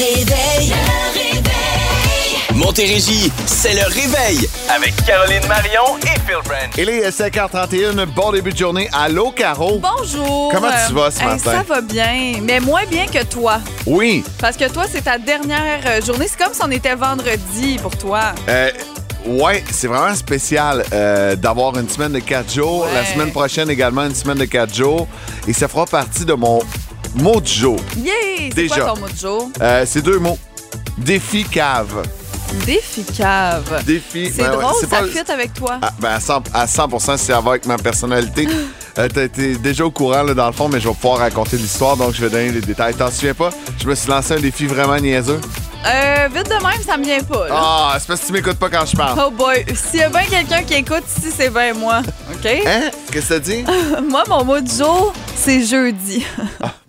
réveil. Le réveil. Montérégie, c'est le réveil avec Caroline Marion et Phil Branch. Il est 5h31, bon début de journée. Allô, Caro? Bonjour. Comment tu vas ce Hey, matin? Ça va bien, mais moins bien que toi. Oui. Parce que toi, c'est ta dernière euh, journée. C'est comme si on était vendredi pour toi. Euh, ouais, c'est vraiment spécial euh, d'avoir une semaine de 4 jours. Ouais. La semaine prochaine également, une semaine de 4 jours. Et ça fera partie de mon mot du jour. Yeah! C'est Déjà. quoi ton mot jour? Euh, c'est deux mots. Défi cave. Défi cave. Défi. C'est ben drôle, c'est ça pas- fit avec toi. Ah, ben à 100, à 100 c'est à voir avec ma personnalité. Euh, T'as été déjà au courant là, dans le fond, mais je vais pouvoir raconter l'histoire, donc je vais donner les détails. T'en souviens pas? Je me suis lancé un défi vraiment niaiseux. Euh, vite de même, ça me vient pas. là. Ah, c'est parce que tu m'écoutes pas quand je parle. Oh boy, s'il y a bien quelqu'un qui écoute ici, c'est bien moi. OK? Hein? Qu'est-ce que ça dit? Moi, mon mot du jour, c'est jeudi.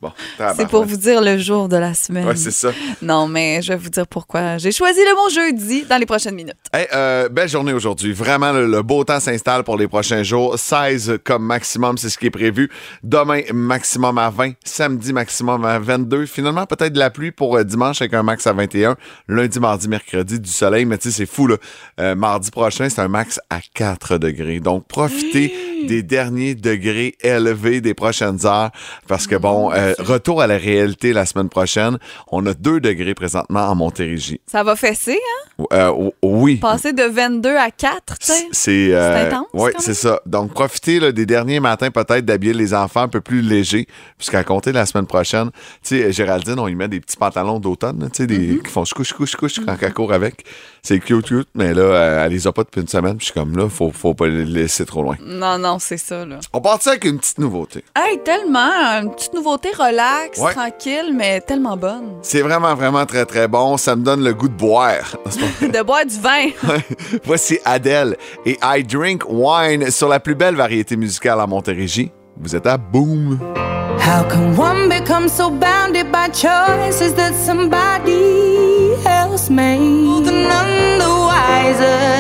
Bon, C'est pour vous dire le jour de la semaine. Ouais, c'est ça. non, mais je vais vous dire pourquoi. J'ai choisi le mot jeudi dans les prochaines minutes. Hey, euh, belle journée aujourd'hui. Vraiment, le, le beau temps s'installe pour les prochains jours. 16 comme maximum, c'est ce qui est prévu. Demain, maximum à 20. Samedi, maximum à 22. Finalement, peut-être de la pluie pour euh, dimanche avec un max à 21. Lundi, mardi, mercredi, du soleil. Mais tu sais, c'est fou, là. Euh, mardi prochain, c'est un max à 4 degrés. Donc, profitez des derniers degrés élevés des prochaines heures parce que, bon, euh, retour à la réalité la semaine prochaine. On a 2 degrés présentement en Montérégie. Ça va fesser, hein? Euh, oui. Passer de 22 à 4, tu sais? C'est intense, Oui, c'est ça. Donc, profitez là, des derniers matins peut-être d'habiller les enfants un peu plus légers, puisqu'à compter la semaine prochaine, tu sais, Géraldine, on y met des petits pantalons d'automne, tu sais, des Mm-hmm. Font couche, couche, couche quand elle court avec. C'est cute, cute, mais là, elle les a pas depuis une semaine. Puis je suis comme là, faut, faut pas les laisser trop loin. Non, non, c'est ça, là. On part avec une petite nouveauté? Hey, tellement! Une petite nouveauté relax, Ouais. tranquille, mais tellement bonne. C'est vraiment, vraiment très, très bon. Ça me donne le goût de boire. De boire du vin. Voici Adele et I Drink Wine sur la plus belle variété musicale en Montérégie. Vous êtes à Boom. How can one become so bounded by choices that somebody else made? None the wiser.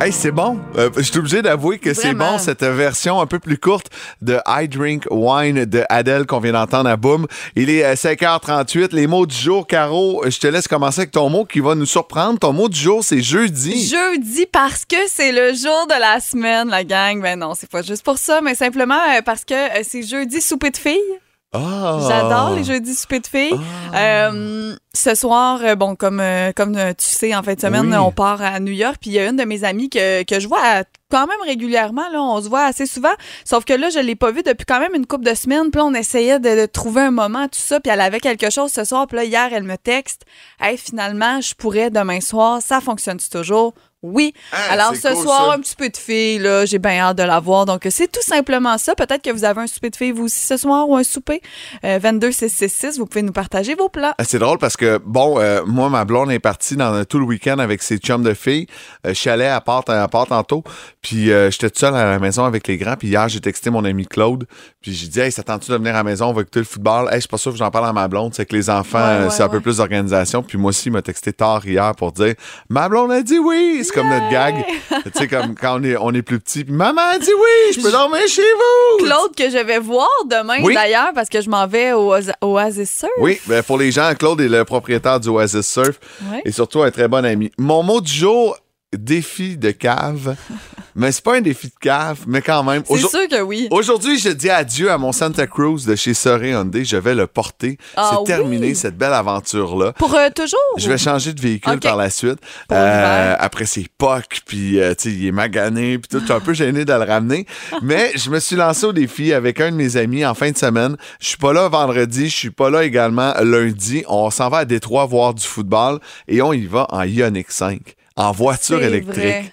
Hey, c'est bon. Euh, je suis obligé d'avouer que c'est bon, cette version un peu plus courte de I Drink Wine de Adele qu'on vient d'entendre à Boom. Il est euh, 5h38. Les mots du jour, Caro, je te laisse commencer avec ton mot qui va nous surprendre. Ton mot du jour, c'est jeudi. Jeudi parce que c'est le jour de la semaine, la gang. Ben non, c'est pas juste pour ça, mais simplement euh, parce que euh, c'est jeudi souper de filles. Ah. J'adore les jeudis souper de filles. Euh, ce soir, euh, bon, comme, euh, comme tu sais, en fin de semaine, Oui. on part à New York, puis il y a une de mes amies que, que je vois quand même régulièrement. Là, on se voit assez souvent. Sauf que là, je l'ai pas vue depuis quand même une couple de semaines. Puis là, on essayait de, de trouver un moment, tout ça. Puis elle avait quelque chose ce soir. Puis là, hier, elle me texte. Hey, finalement, je pourrais demain soir. Ça fonctionne-tu toujours? Oui. Ah, Alors, ce cool, soir, ça. un petit peu de filles, là, j'ai bien hâte de la voir. Donc, c'est tout simplement ça. Peut-être que vous avez un souper de filles, vous aussi, ce soir, ou un souper. Euh, 22 666, vous pouvez nous partager vos plans. Ah, C'est drôle parce que, bon, euh, moi, ma blonde est partie dans, tout le week-end avec ses chums de filles. Euh, je suis allé à part, à part tantôt. Puis euh, j'étais tout seul à la maison avec les grands. Puis hier, j'ai texté mon ami Claude. Puis j'ai dit, hey, ça tente-tu de venir à la maison? On va écouter le football. Hey, je suis pas sûr que j'en parle à ma blonde. C'est que les enfants, Ouais, euh, ouais, c'est un peu plus d'organisation. Puis moi aussi, il m'a texté tard hier pour dire, ma blonde a dit oui. C'est comme notre gag. tu sais, comme quand on est, on est plus petit. Puis maman a dit oui, je peux dormir chez vous. Claude, que je vais voir demain, Oui. d'ailleurs, parce que je m'en vais au Oas- Oasis Surf. Oui, ben pour les gens, Claude est le propriétaire du Oasis Surf et surtout un très bon ami. Mon mot du jour, défi de cave. Mais c'est pas un défi de cave, mais quand même. C'est sûr que oui. Aujourd'hui, je dis adieu à mon Santa Cruz de chez Soré Hyundai. Je vais le porter. Ah c'est terminé cette belle aventure-là. Pour euh, toujours? Je vais changer de véhicule par la suite. Euh, après, c'est POC, puis euh, tu sais, il est magané, puis tout. Je suis un peu gêné de le ramener. Mais je me suis lancé au défi avec un de mes amis en fin de semaine. Je suis pas là vendredi, je suis pas là également lundi. On s'en va à Détroit voir du football et on y va en Ioniq 5, en voiture électrique. vrai.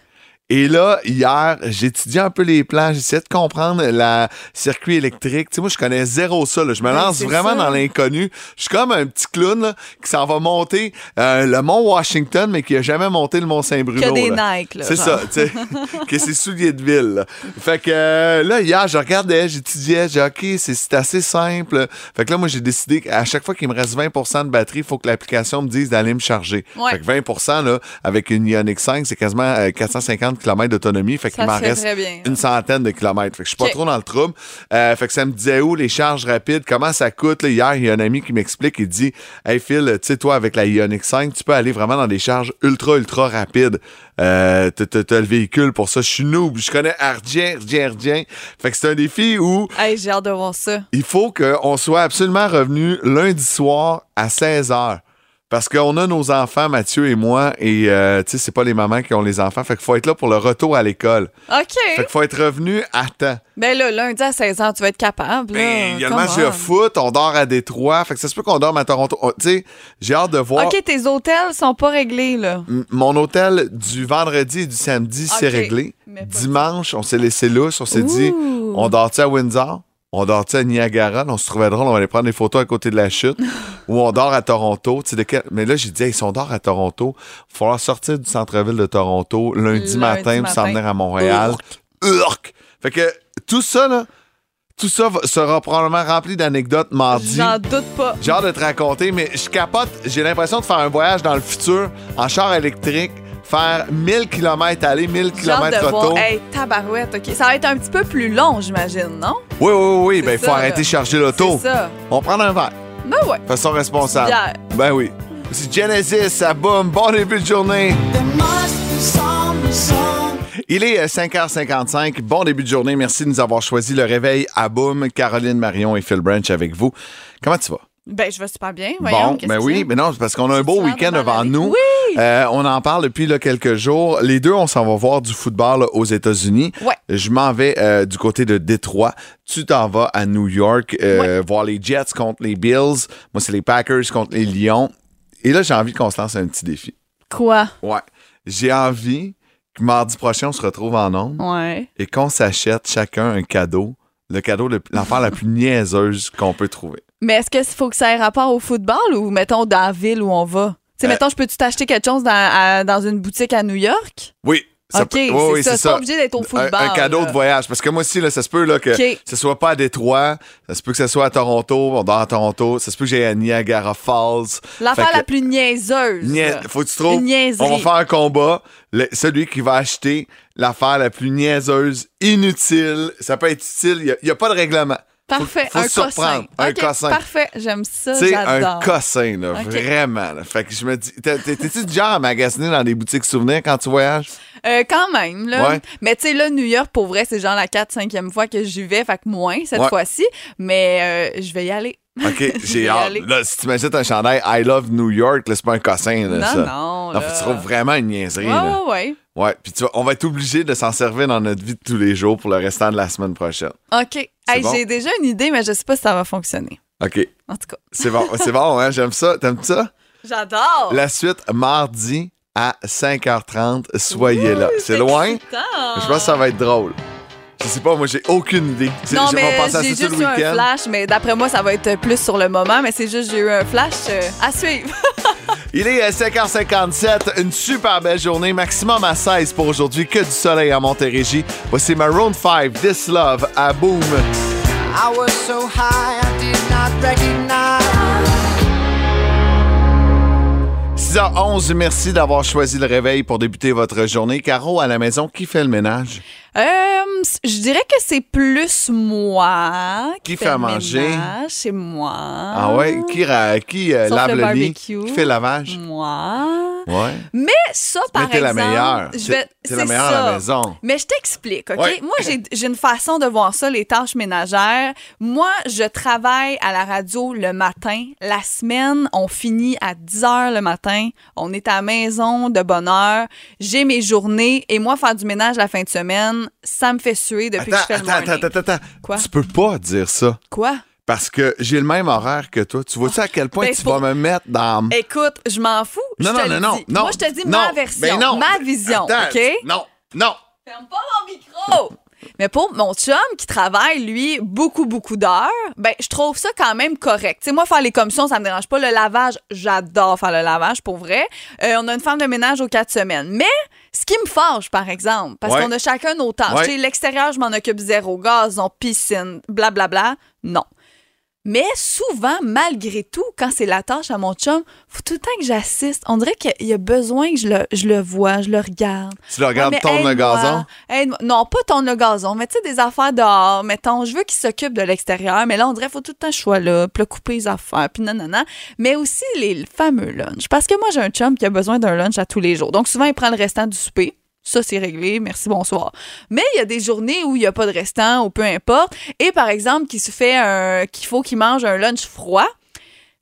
Et là, hier, j'étudiais un peu les plans, j'essayais de comprendre la circuit électrique. Tu sais, moi, je connais zéro ça. là. Je me lance vraiment ça. dans l'inconnu. Je suis comme un petit clown là, qui s'en va monter euh, le mont Washington, mais qui a jamais monté le mont Saint-Bruno. Que des là. Nike, là. C'est ça, tu sais, que c'est souliers de ville. là. Fait que euh, là, hier, je regardais, j'étudiais, j'ai dit, OK, c'est- c'est assez simple. Fait que là, moi, j'ai décidé qu'à chaque fois qu'il me reste 20% de batterie, il faut que l'application me dise d'aller me charger. Ouais. Fait que 20 là, avec une Ioniq 5, c'est quasiment euh, 450 150 km d'autonomie. Fait qu'il m'en reste bien. une centaine de kilomètres. Fait que je suis pas trop dans le trouble. Euh, fait que ça me disait où les charges rapides, comment ça coûte. Là, hier, il y a un ami qui m'explique, il dit Hey Phil, tu sais, toi, avec la Ioniq 5, tu peux aller vraiment dans des charges ultra, ultra rapides. Euh, t'as le véhicule pour ça. Je suis noob. Je connais Ardien, Ardien, Ardien. Fait que c'est un défi où Hey, j'ai hâte de voir ça. il faut qu'on soit absolument revenu lundi soir à 16 h. Parce qu'on a nos enfants, Mathieu et moi, et euh, tu sais, c'est pas les mamans qui ont les enfants. Fait qu'il faut être là pour le retour à l'école. OK. Fait qu'il faut être revenu à temps. Ben là, lundi à 16h, tu vas être capable. là. Ben, il y a le Come match de on. foot, on dort à Détroit. Fait que ça se peut qu'on dorme à Toronto. Oh, Tu sais, j'ai hâte de voir. OK, tes hôtels sont pas réglés, là. M- Mon hôtel du vendredi et du samedi, c'est Ok. réglé. Dimanche, on s'est laissé lousse. On s'est dit, on dort-tu à Windsor? On dort-tu à Niagara? On se trouvait drôle, on va aller prendre des photos à côté de la chute. ou on dort à Toronto. De quel- Mais là, j'ai dit, hey, si on dort à Toronto, il va falloir sortir du centre-ville de Toronto lundi, Lundi matin pour s'en venir à Montréal. Urk! Fait que tout ça, là, tout ça sera probablement rempli d'anecdotes mardi. J'en doute pas. J'ai hâte de te raconter, mais je capote. J'ai l'impression de faire un voyage dans le futur en char électrique, faire 1000 km aller, 1000 J'ai hâte km retour. Hey, tabarouette, OK. Ça va être un petit peu plus long, j'imagine, non? Oui, oui, oui, Ben, il faut arrêter de charger l'auto. C'est ça. On prend un verre. Ben ouais. Façon responsable. Bière. Ben oui. C'est Genesis, ça boum. Bon début de journée. Il est euh, 5h55. Bon début de journée. Merci de nous avoir choisi le réveil à boum. Caroline Marion et Phil Branch avec vous. Comment tu vas? Ben, je vais super bien. Voyons, bon, ben oui, mais non, c'est parce qu'on a un beau week-end devant nous. Oui! Euh, on en parle depuis là, quelques jours. Les deux, on s'en va voir du football là, aux États-Unis. Ouais. Je m'en vais euh, du côté de Détroit. Tu t'en vas à New York euh, voir les Jets contre les Bills. Moi, c'est les Packers contre les Lions. Et là, j'ai envie qu'on se lance un petit défi. Quoi? Ouais. J'ai envie que mardi prochain, on se retrouve en ondes Ouais. et qu'on s'achète chacun un cadeau. Le cadeau, l'affaire la plus niaiseuse qu'on peut trouver. Mais est-ce qu'il faut que ça ait rapport au football ou, mettons, dans la ville où on va? Tu sais, Euh, mettons, je peux-tu t'acheter quelque chose dans, à- dans une boutique à New York? Oui. ça OK, oui, c'est oui, ça. C'est pas obligé d'être au Un- football. Un, cadeau là. de voyage. Parce que moi aussi, là, ça se peut là, que OK. ce soit pas à Détroit, ça se peut que ce soit à Toronto, on dort à Toronto, ça se peut que j'aille à Niagara Falls. L'affaire la plus niaiseuse. Nia-. Faut que tu trouves. On va faire un combat. Le- celui qui va acheter l'affaire la plus niaiseuse, inutile. Ça peut être utile. Il n'y a, pas de règlement. Parfait. Faut, faut un cossin. Un cossin. Parfait. J'aime ça. Sais, un J'adore. cossin, là, vraiment. là. Fait que je me dis, t'es- t'es- t'es-tu du genre à magasiner dans des boutiques souvenirs quand tu voyages? Euh, quand même, là. Ouais. Mais tu sais, là, New York, pour vrai, c'est genre la 4-5e fois que j'y vais, fait que moins cette Ouais. fois-ci. Mais euh, je vais y aller. OK, j'ai hâte. Là, si tu m'achètes un chandail I love New York, là, c'est pas un cossin, là, non, ça. non. Non, là. tu trouves vraiment une niaiserie, Ouais, là. ouais, ouais. Ouais, puis tu vois, on va être obligé de s'en servir dans notre vie de tous les jours pour le restant de la semaine prochaine. OK. Hey, bon? J'ai déjà une idée, mais je sais pas si ça va fonctionner. OK, En tout cas, c'est bon, c'est bon, hein, j'aime ça. T'aimes ça? j'adore. La suite, mardi à 5h30, soyez là. C'est loin? excitant. Je pense que ça va être drôle. Je sais pas, moi, j'ai aucune idée. Non, mais j'ai juste eu un flash, mais d'après moi, ça va être plus sur le moment, mais c'est juste j'ai eu un flash euh, à suivre. Il est à 5h57, une super belle journée, maximum à 16 pour aujourd'hui, que du soleil à Montérégie. Voici Maroon 5, This Love à Boom. I was so high I did not recognize. 6h11, merci d'avoir choisi le réveil pour débuter votre journée. Caro, à la maison, qui fait le ménage? Euh, je dirais que c'est plus moi Qui fais fait à manger? C'est moi. Ah ouais? Qui, ra- qui euh, lave le le, lit? Qui fait le lavage? Moi. Ouais. Mais ça, par Mais t'es la exemple, meilleure. je T'es- vais- t'es la c'est meilleure à ça. la maison. Mais je t'explique, OK? Ouais. Moi, j'ai j'ai une façon de voir ça, les tâches ménagères. Moi, je travaille à la radio le matin. La semaine, on finit à 10 heures le matin. On est à la maison de bonne heure. J'ai mes journées. Et moi, faire du ménage la fin de semaine, ça me fait suer depuis Attends, que je fais le attends, morning. attends, attends, attends. Quoi? Tu peux pas dire ça. Quoi? Parce que j'ai le même horaire que toi. Tu vois-tu à quel point Ben, tu vas me mettre dans... Écoute, je m'en fous. Non, je non, te non, non, non. Moi, je te dis non, ma version, ben non. ma vision, Attends, OK? Non, non. Ferme pas mon micro! Mais pour mon chum qui travaille, lui, beaucoup, beaucoup d'heures, ben, je trouve ça quand même correct. Tu sais, moi, faire les commissions, ça me dérange pas. Le lavage, j'adore faire le lavage, pour vrai. Euh, on a une femme de ménage aux quatre semaines. Mais, ce qui me fâche, par exemple, parce Ouais. qu'on a chacun nos tâches. Ouais. L'extérieur, je m'en occupe zéro. Gazon, piscine, blablabla. Non. Mais souvent, malgré tout, quand c'est la tâche à mon chum, faut tout le temps que j'assiste. On dirait qu'il y a besoin que je le, je le vois, je le regarde. Tu le regardes Ouais, le gazon? Non, pas tourner le gazon, mais tu sais, des affaires dehors. Mettons, je veux qu'il s'occupe de l'extérieur, mais là, on dirait qu'il faut tout le temps que je sois là, puis couper les affaires, puis nanana. Mais aussi les fameux lunchs. Parce que moi, j'ai un chum qui a besoin d'un lunch à tous les jours. Donc, souvent, il prend le restant du souper. Ça, c'est réglé. Merci, bonsoir. Mais il y a des journées où il n'y a pas de restant ou peu importe. Et par exemple, qu'il se fait un, qu'il faut qu'il mange un lunch froid.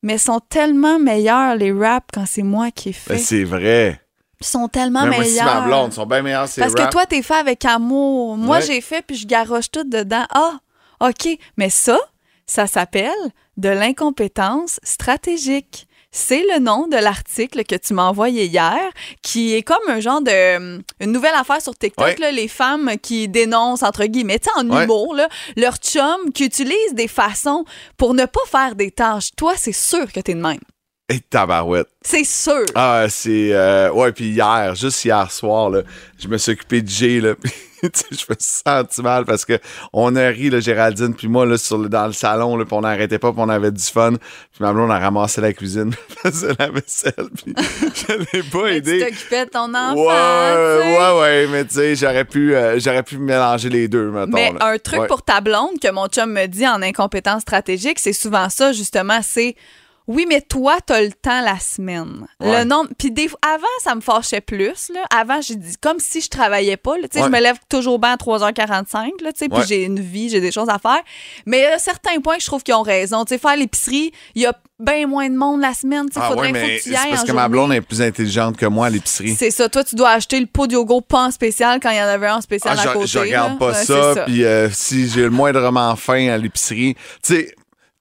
Mais sont tellement meilleurs, les wraps, quand c'est moi qui ai fait. Ben, c'est vrai. Ils sont tellement Mais moi aussi, meilleurs. ma blonde, sont bien meilleurs, c'est Parce que toi, t'es fait avec amour. Moi, Ouais. j'ai fait, puis je garoche tout dedans. Ah, OK. Mais ça, ça s'appelle de l'incompétence stratégique. C'est le nom de l'article que tu m'as envoyé hier, qui est comme un genre de hum, une nouvelle affaire sur TikTok, Ouais. là, les femmes qui dénoncent entre guillemets, tu sais, en Ouais. humour, là, leur chum qui utilise des façons pour ne pas faire des tâches. Toi, c'est sûr que t'es de même. Et tabarouette. C'est sûr. Ah, c'est. euh, ouais, puis hier, juste hier soir, là, je me suis occupé de Jay, là. je me suis senti mal parce que on a ri, là, Géraldine, puis moi, là, sur le- dans le salon, là, puis on n'arrêtait pas, puis on avait du fun. Puis ma blonde a ramassé la cuisine, faisait la vaisselle, puis je l'ai pas Mais tu aidé. t'occupais de ton enfant. Ouais, ouais, ouais, mais tu sais, j'aurais pu, euh, j'aurais pu mélanger les deux, mettons. Mais là. un truc Ouais. pour ta blonde que mon chum me dit en incompétence stratégique, c'est souvent ça, justement, c'est oui, mais toi, t'as le temps la semaine. Ouais. Le nombre. Puis des... avant, ça me fâchait plus. Là. Avant, j'ai dit comme si je travaillais pas. là. Ouais. Je me lève toujours bien à 3h45, là, puis Ouais. j'ai une vie, j'ai des choses à faire. Mais il y a certains points que je trouve qu'ils ont raison. Tu sais, faire l'épicerie, il y a bien moins de monde la semaine. Ah faudrait faut que tu c'est y ailles parce que ma blonde est plus intelligente que moi à l'épicerie. C'est ça. Toi, tu dois acheter le pot de yogourt pas en spécial quand il y en avait un en spécial Ah, à je, côté. je regarde là. pas ça, puis euh, si j'ai le moindrement faim à l'épicerie, tu sais,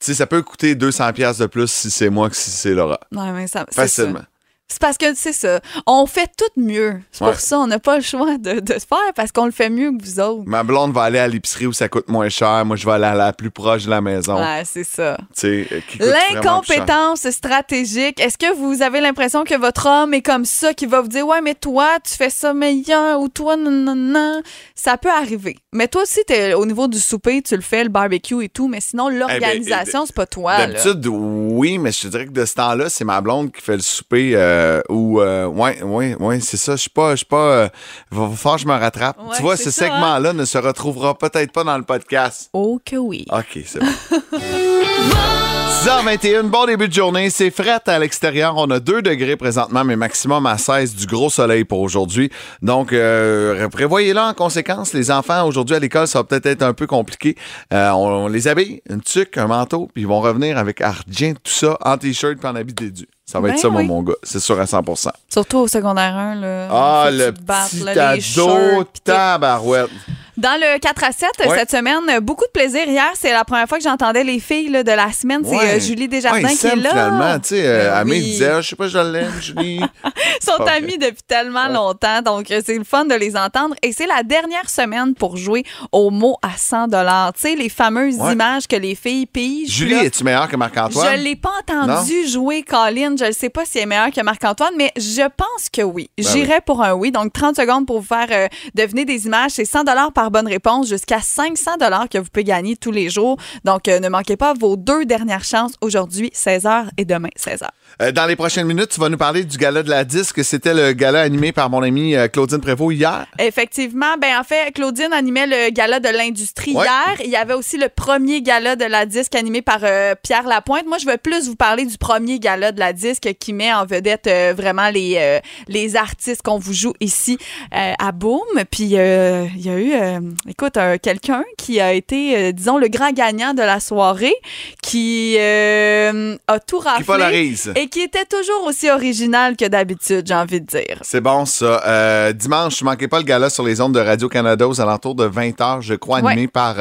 sais, ça peut coûter 200 pièces de plus si c'est moi que si c'est Laura. Mais ça. Facilement. C'est parce que c'est ça. On fait tout mieux. C'est Ouais. pour ça. On n'a pas le choix de, de se faire parce qu'on le fait mieux que vous autres. Ma blonde va aller à l'épicerie où ça coûte moins cher. Moi, je vais aller à la plus proche de la maison. Ouais, c'est ça. Euh. L'incompétence stratégique. Est-ce que vous avez l'impression que votre homme est comme ça, qui va vous dire Ouais, mais toi, tu fais ça meilleur ou toi, non, non, non. Ça peut arriver. Mais toi aussi, t'es- au niveau du souper, tu le fais, le barbecue et tout, mais sinon, l'organisation, c'est pas toi. là. D'habitude, oui, mais je te dirais que de ce temps-là, c'est ma blonde qui fait le souper. Euh, ou, euh, ouais, ouais, ouais, c'est ça. Je suis pas, je suis pas. euh, va falloir que je me rattrape. Ouais, tu vois, ce hein? segment-là ne se retrouvera peut-être pas dans le podcast. Oh que oui. OK, c'est bon. 6h21, bon début de journée. C'est fret à l'extérieur. On a 2 degrés présentement, mais maximum à 16 du gros soleil pour aujourd'hui. Donc, euh, prévoyez-le en conséquence. Les enfants, aujourd'hui à l'école, ça va peut-être être un peu compliqué. Euh, on, on les habille, une tuque, un manteau, puis ils vont revenir avec argent, tout ça, en t-shirt puis en habit dédu. Ça va Ben être ça, oui. mon, gars. C'est sûr à 100% Surtout au secondaire 1. Là, Ah, le te battes, petit là, les shirts, tabarouette. Dans le 4 à 7 Ouais. cette semaine, beaucoup de plaisir. Hier, c'est la première fois que j'entendais les filles là, de la semaine. C'est Ouais. euh, Julie Desjardins Ouais, qui est là. finalement, tu sais, euh, Ben Amé oui. disait, Ah, je sais pas, je l'aime, Julie. Ils sont amis depuis tellement longtemps, donc euh, c'est le fun de les entendre. Et c'est la dernière semaine pour jouer au mot à 100 Tu sais, les fameuses images que les filles pigent. Julie, es-tu meilleure que Marc-Antoine? Je l'ai pas entendu jouer, Colin. Je ne sais pas si elle est meilleure que Marc-Antoine, mais je pense que oui. Ben J'irais pour un oui. Donc, 30 secondes pour vous faire euh, deviner des images. C'est 100 par bonne réponse jusqu'à 500 que vous pouvez gagner tous les jours. Donc, euh, ne manquez pas vos deux dernières chances aujourd'hui, 16h et demain, 16h. Euh, dans les prochaines minutes, tu vas nous parler du gala de la disque. C'était le gala animé par mon amie euh, Claudine Prévost hier. Effectivement, ben en fait, Claudine animait le gala de l'industrie Ouais. hier. Il y avait aussi le premier gala de la disque animé par euh, Pierre Lapointe. Moi, je veux plus vous parler du premier gala de la disque qui met en vedette vraiment les, les artistes qu'on vous joue ici à Boom. Puis il y a eu, euh, écoute, euh, quelqu'un qui a été, euh, disons, le grand gagnant de la soirée, qui euh, a tout Qui raflé polarise. et qui était toujours aussi original que d'habitude, j'ai envie de dire. C'est bon, ça. Dimanche, ne manquez pas le gala sur les ondes de Radio-Canada aux alentours de 20h, je crois, animé Ouais. par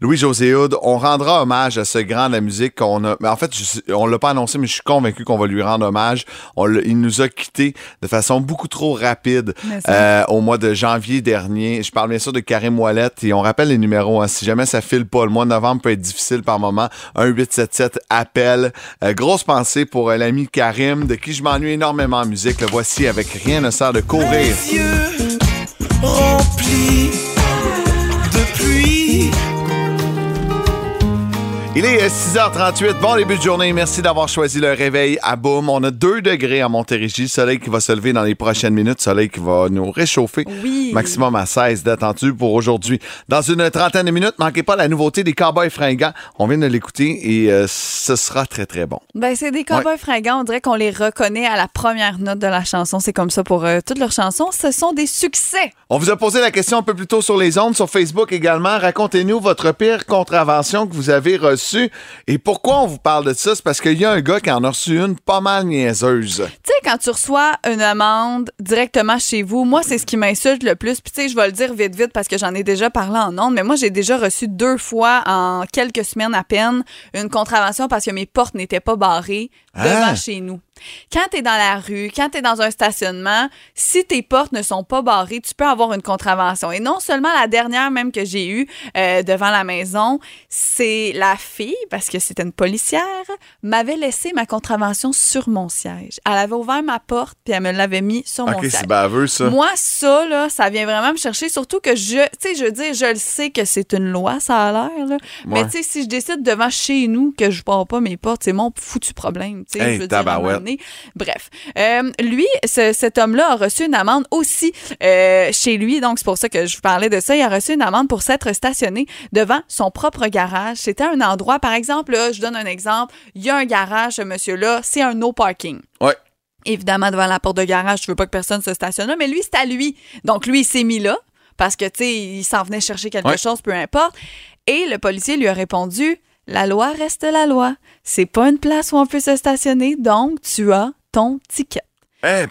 Louis-José Houd. On rendra hommage à ce grand de la musique qu'on a... Mais en fait, je on l'a pas annoncé, mais je suis convaincu qu'on va lui rendre hommage. On il nous a quittés de façon beaucoup trop rapide au mois de janvier dernier. Je parle bien sûr de Et on rappelle les numéros. hein. si jamais ça file pas, le mois de novembre peut être difficile par moment. 1-877 appel. Euh, grosse pensée pour euh, l'ami Karim, de qui je m'ennuie énormément en musique. Le voici avec Rien ne sert de courir. Il est euh, 6h38. Bon début de journée. Merci d'avoir choisi le réveil à Boom. On a 2 degrés à Montérégie. Soleil qui va se lever dans les prochaines minutes. Soleil qui va nous réchauffer. Oui. Maximum à 16 d'attendu pour aujourd'hui. Dans une trentaine de minutes, manquez pas la nouveauté des Cowboys fringants. On vient de l'écouter et euh, ce sera très, très bon. Ben, c'est des cowboys fringants. On dirait qu'on les reconnaît à la première note de la chanson. C'est comme ça pour euh, toutes leurs chansons. Ce sont des succès. On vous a posé la question un peu plus tôt sur les ondes, sur Facebook également. Racontez-nous votre pire contravention que vous avez reçue. Et pourquoi on vous parle de ça? C'est parce qu'il y a un gars qui en a reçu une pas mal niaiseuse. Tu sais, quand tu reçois une amende directement chez vous, moi, c'est ce qui m'insulte le plus. Puis, tu sais, je vais le dire vite, vite parce que j'en ai déjà parlé en ondes, mais moi, j'ai déjà reçu deux fois en quelques semaines à peine une contravention parce que mes portes n'étaient pas barrées devant Ah. chez nous. Quand tu es dans la rue, quand tu es dans un stationnement, si tes portes ne sont pas barrées, tu peux avoir une contravention. Et non seulement la dernière même que j'ai eue euh, devant la maison, c'est la fille, parce que c'était une policière, m'avait laissé ma contravention sur mon siège. Elle avait ouvert ma porte, puis elle me l'avait mis sur mon siège. c'est baveux, ça. Moi, ça, là, ça vient vraiment me chercher, surtout que je, tu sais, je veux dire, je le sais que c'est une loi, ça a l'air, là. Mais tu sais, si je décide devant chez nous que je pars pas mes portes, c'est mon foutu problème, tu sais. Hey, je veux dire, à un moment tabarouette. donné. Bref. Euh, lui, ce- cet homme-là a reçu une amende aussi euh, chez lui, donc c'est pour ça que je vous parlais de ça. Il a reçu une amende pour s'être stationné devant son propre garage. C'était un endroit, par exemple, là, je donne un exemple, il y a un garage, ce monsieur-là, c'est un no parking. Ouais. Évidemment, devant la porte de garage, je veux pas que personne se stationne là, mais lui, c'est à lui. Donc, lui, il s'est mis là parce que, tu sais, il s'en venait chercher quelque Ouais. chose, peu importe. Et le policier lui a répondu La loi reste la loi. C'est pas une place où on peut se stationner, donc tu as ton ticket. Hein,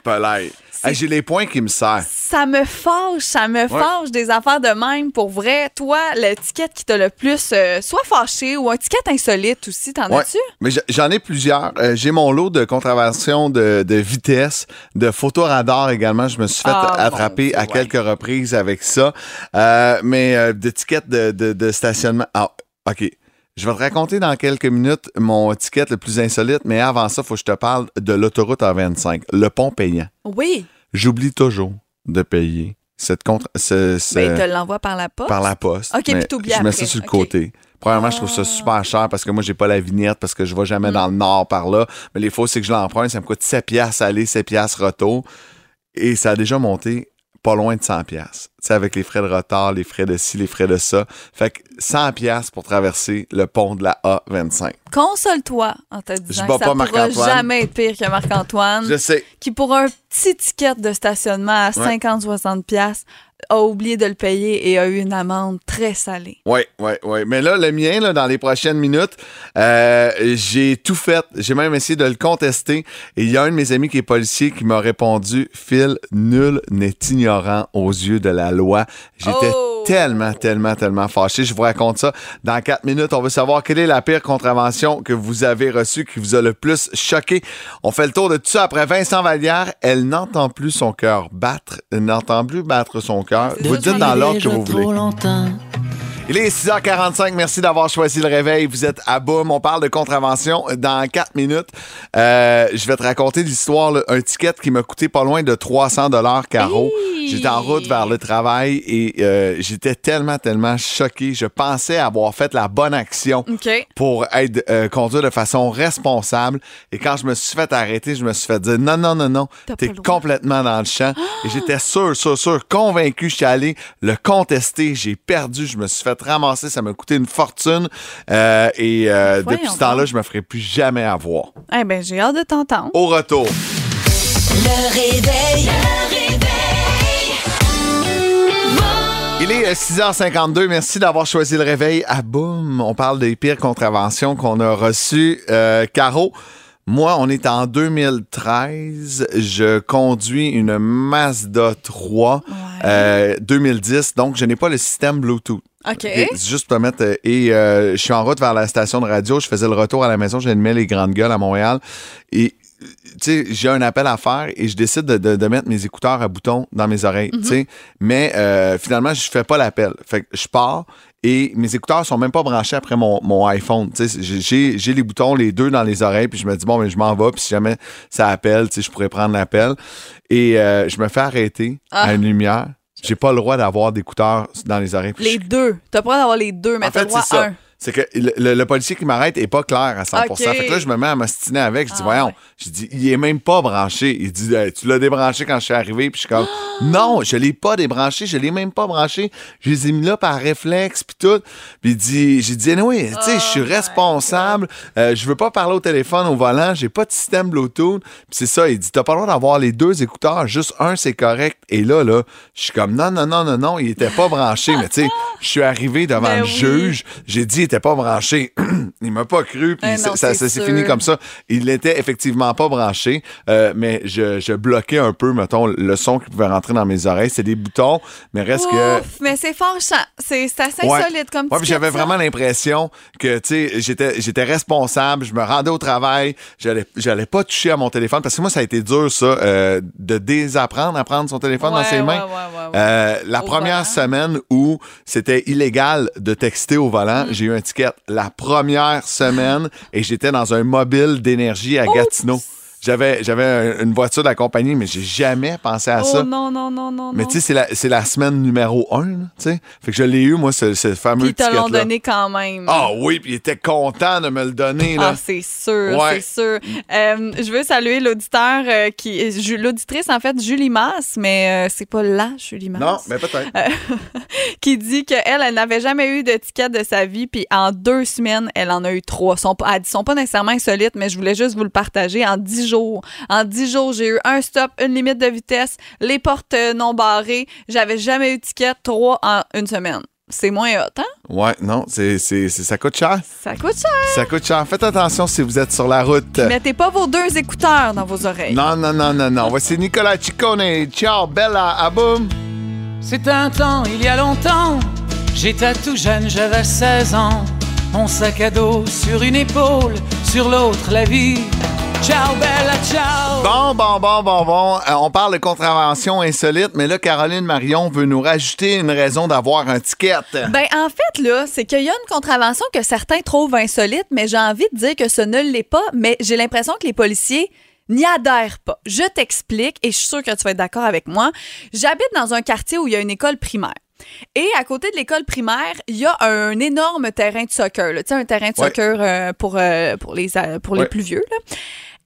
Hey, J'ai les points qui me servent. Ça me fâche, ça me fâche des affaires de même. Pour vrai, toi, le ticket qui t'a le plus euh, soit fâché ou un ticket insolite aussi, t'en Ouais. as-tu? Mais j'en ai plusieurs. Euh, J'ai mon lot de contraventions de, de vitesse, de photoradar également. Je me suis fait Ah, attraper à ouais. quelques reprises avec ça. Euh, mais euh, de, de- de stationnement. Ah, OK. Je vais te raconter dans quelques minutes mon ticket le plus insolite, mais avant ça, il faut que je te parle de l'autoroute A25, le pont payant. Oui. J'oublie toujours de payer cette contre ce- ce- Ben, il te l'envoie par la poste? par la poste. OK, mais puis t'oublies Je mets ça sur le côté. Premièrement, je trouve ça super cher parce que moi, j'ai pas la vignette parce que je vais jamais dans le nord par là. Mais les fois, c'est que je l'emprunte, ça me coûte 7 piastres aller, 7 piastres retour. Et ça a déjà monté pas loin de 100 piastres. Tu sais, avec les frais de retard, les frais de ci, les frais de ça. Fait que 100 piastres pour traverser le pont de la A25. Console-toi en te disant que ça pas pourra jamais être pire que Marc-Antoine, Je sais. qui pour un petit ticket de stationnement à 50-60 pièces a oublié de le payer et a eu une amende très salée. Oui, oui, oui. Mais là, le mien, là, dans les prochaines minutes, euh, j'ai tout fait. J'ai même essayé de le contester. Et il y a un de mes amis qui est policier qui m'a répondu Phil, nul n'est ignorant aux yeux de la loi. J'étais Oh! Tellement, tellement, tellement fâché. Je vous raconte ça. Dans quatre minutes, on veut savoir quelle est la pire contravention que vous avez reçue, qui vous a le plus choqué. On fait le tour de tout ça après Vincent Vallière. Elle n'entend plus son cœur battre. Elle n'entend plus battre son cœur. Vous dites dans l'ordre que vous voulez. Il est 6h45. Merci d'avoir choisi le réveil. Vous êtes à boum. On parle de contravention dans 4 minutes. Euh, je vais te raconter l'histoire. là. Un ticket qui m'a coûté pas loin de 300 dollars. Hi! J'étais en route vers le travail et euh, j'étais tellement, tellement choqué. Je pensais avoir fait la bonne action OK. pour être euh, conduire de façon responsable. Et quand je me suis fait arrêter, je me suis fait dire non, non, non, non, T'as t'es complètement dans le champ. Et j'étais sûr, sûr, sûr, convaincu. Je suis allé le contester. J'ai perdu. Je me suis fait ramasser. Ça m'a coûté une fortune. Euh, et euh, Voyons depuis ce temps-là, je me ferai plus jamais avoir. Eh ben, j'ai hâte de t'entendre. Au retour. Le réveil. Le réveil. Il est euh, 6h52. Merci d'avoir choisi le réveil. Ah boum, on parle des pires contraventions qu'on a reçues. Euh, Caro, moi, on est en 2013. Je conduis une Mazda 3 euh, 2010, donc je n'ai pas le système Bluetooth. OK. C'est juste pour te mettre. euh, Et euh, je suis en route vers la station de radio. Je faisais le retour à la maison. J'animais les grandes gueules à Montréal. Et tu sais, j'ai un appel à faire et je décide de, de- de mettre mes écouteurs à boutons dans mes oreilles. tu sais. Mais euh, finalement, je fais pas l'appel. Fait que je pars et mes écouteurs sont même pas branchés après mon, mon iPhone. Tu sais, j'ai- les boutons, les deux dans les oreilles, puis je me dis, bon, mais je m'en vais, puis si jamais ça appelle, tu sais, je pourrais prendre l'appel. Et euh, je me fais arrêter Ah. à une lumière. J'ai pas le droit d'avoir d'écouteurs dans les oreilles. Les deux. T'as pas le droit d'avoir les deux, mais en t'as fait, le droit ça. un. C'est que le, le- le policier qui m'arrête est pas clair à 100 Ok. Fait que là, je me mets à m'ostiner avec. Je dis, Ah, voyons. ouais. Je dis, il est même pas branché. Il dit, Hey, tu l'as débranché quand je suis arrivé. Puis je suis comme, non, je l'ai pas débranché. Je l'ai même pas branché. Je les ai mis là par réflexe. Puis tout. Puis il dit, j'ai dit, oui, tu sais, je suis Oh responsable. Euh, je veux pas parler au téléphone au volant. J'ai pas de système Bluetooth. Puis c'est ça. Il dit, t'as pas le droit d'avoir les deux écouteurs. Juste un, c'est correct. Et là, là, je suis comme, non, non, non, non, non. Il était pas branché. Mais tu sais, je suis arrivé devant Ben le oui. juge. J'ai dit, était pas branché. il m'a pas cru. Puis Eh ça, s'est fini comme ça. Il était effectivement pas branché, euh, mais je, je bloquais un peu, mettons, le son qui pouvait rentrer dans mes oreilles. C'est des boutons, mais reste que. Ouf, mais c'est fâchant. C'est c'est assez Ouais. insolite comme Ouais, j'avais vraiment l'impression que, tu sais, j'étais, j'étais responsable, je me rendais au travail, j'allais, j'allais pas toucher à mon téléphone, parce que moi, ça a été dur, ça, euh, de désapprendre à prendre son téléphone dans ses mains. Euh, la Au première volant. semaine où c'était illégal de texter au volant, Mm. j'ai eu un ticket. La première semaine, et j'étais dans un mobile d'énergie à Gatineau. J'avais, j'avais un- une voiture de la compagnie, mais j'ai jamais pensé à Oh ça. non, non, non, non. Mais tu sais, c'est la, c'est la semaine numéro un, là, tu sais. Fait que je l'ai eu, moi, ce, ce fameux Puis ils te l'ont donné quand même. Ah oui, puis il était content de me le donner, là. Ah, c'est sûr, Ouais. c'est sûr. Euh, je veux saluer l'auditeur euh, qui, l'auditrice en fait, Julie Masse, mais euh, c'est pas la Julie Masse. non, mais peut-être. qui dit qu'elle, elle n'avait jamais eu de ticket de sa vie, puis en deux semaines, elle en a eu trois. Sont elle dit, sont pas nécessairement insolites, mais je voulais juste vous le partager. En dix jours, en dix jours, j'ai eu un stop, une limite de vitesse, les portes euh, non barrées. J'avais jamais eu de ticket, trois en une semaine. C'est moins hot, hein? Ouais, non, c'est, ça coûte cher. Ça coûte cher. Ça coûte cher. Faites attention si vous êtes sur la route. Mettez pas vos deux écouteurs dans vos oreilles. Non, non, non, non, non. Voici Nicolas Ciccone. Ciao, Bella, à boum. C'est un temps, il y a longtemps, j'étais tout jeune, j'avais 16 ans. Mon sac à dos sur une épaule, sur l'autre la vie. Ciao bella, ciao! Bon, bon, bon, bon, bon. Euh, on parle de contravention insolite, mais là, Caroline Marion veut nous rajouter une raison d'avoir un ticket. Ben, en fait, là, c'est qu'il y a une contravention que certains trouvent insolite, mais j'ai envie de dire que ce ne l'est pas, mais j'ai l'impression que les policiers n'y adhèrent pas. Je t'explique, et je suis sûre que tu vas être d'accord avec moi. J'habite dans un quartier où il y a une école primaire. Et à côté de l'école primaire, il y a un énorme terrain de soccer. là. Tu sais, un terrain de Ouais. soccer euh, pour, euh, pour les, euh, pour les Ouais. plus vieux. là.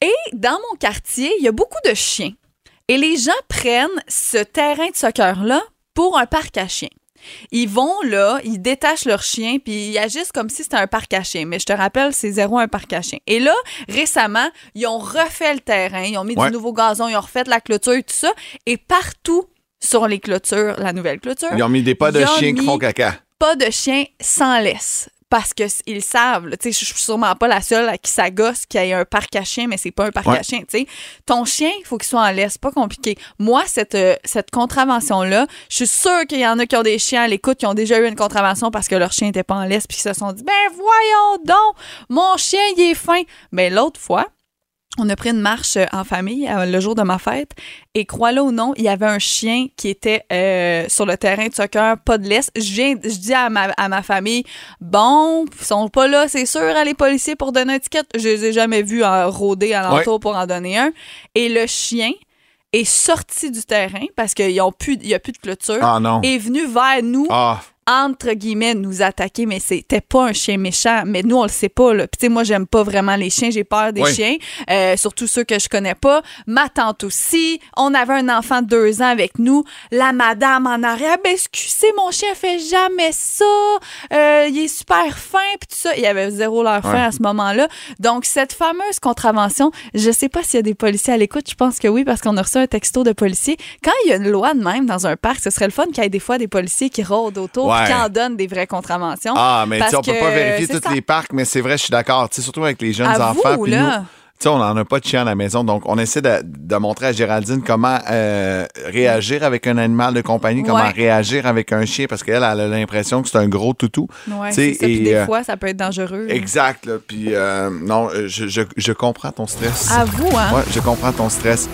Et dans mon quartier, il y a beaucoup de chiens. Et les gens prennent ce terrain de soccer-là pour un parc à chiens. Ils vont là, ils détachent leurs chiens, puis ils agissent comme si c'était un parc à chiens. Mais je te rappelle, c'est zéro un parc à chiens. Et là, récemment, ils ont refait le terrain, ils ont mis Ouais. du nouveau gazon, ils ont refait la clôture et tout ça. Et partout sur les clôtures, la nouvelle clôture, Ils ont mis des pas de chiens qui font caca. pas de chiens sans laisse. Parce que s- ils savent, tu sais, je suis sûrement pas la seule à qui ça gosse qu'il y ait un parc à chiens, mais c'est pas un parc Ouais. à chiens, tu sais. Ton chien, il faut qu'il soit en laisse, pas compliqué. Moi, cette, euh, cette contravention-là, je suis sûre qu'il y en a qui ont des chiens à l'écoute, qui ont déjà eu une contravention parce que leur chien était pas en laisse, puis qui se sont dit, ben voyons donc, mon chien, il est fin. Mais l'autre fois, on a pris une marche euh, en famille euh, le jour de ma fête et crois-le ou non, il y avait un chien qui était euh, sur le terrain de soccer, pas de laisse. Je, viens, je dis à ma, à ma famille, bon, ils sont pas là, c'est sûr, à les policiers pour donner un ticket. Je les ai jamais vus en rôder alentour pour en donner un. Et le chien est sorti du terrain parce qu'il n'y a plus de clôture. Ah non. Est venu vers nous Ah, entre guillemets, nous attaquer, mais c'était pas un chien méchant. Mais nous, on le sait pas, là. Puis, tu sais, moi, j'aime pas vraiment les chiens. J'ai peur des Oui. chiens, euh, surtout ceux que je connais pas. Ma tante aussi. On avait un enfant de deux ans avec nous. La madame en arrière, ben, excusez, mon chien fait jamais ça. Euh, il est super fin, puis tout ça. Il y avait zéro leur fin Ouais. à ce moment-là. Donc, cette fameuse contravention, je sais pas s'il y a des policiers à l'écoute. Je pense que oui, parce qu'on a reçu un texto de policier. Quand il y a une loi de même dans un parc, ce serait le fun qu'il y ait des fois des policiers qui rôdent autour, Ouais. Qui en donnent des vraies contraventions. ah mais on peut pas vérifier tous les parcs, mais c'est vrai, je suis d'accord. Tu sais, Surtout avec les jeunes À enfants. vous, là. nous, tu sais, on n'en a pas de chien à la maison, donc on essaie de, de montrer à Géraldine comment euh, réagir avec un animal de compagnie, comment Ouais. réagir avec un chien, parce qu'elle elle a l'impression que c'est un gros toutou. Ouais, c'est ça. Puis et, des euh, fois, ça peut être dangereux. Exact, là. Puis euh, non, je, je, je comprends ton stress. À vous, hein? Ouais, je comprends ton stress.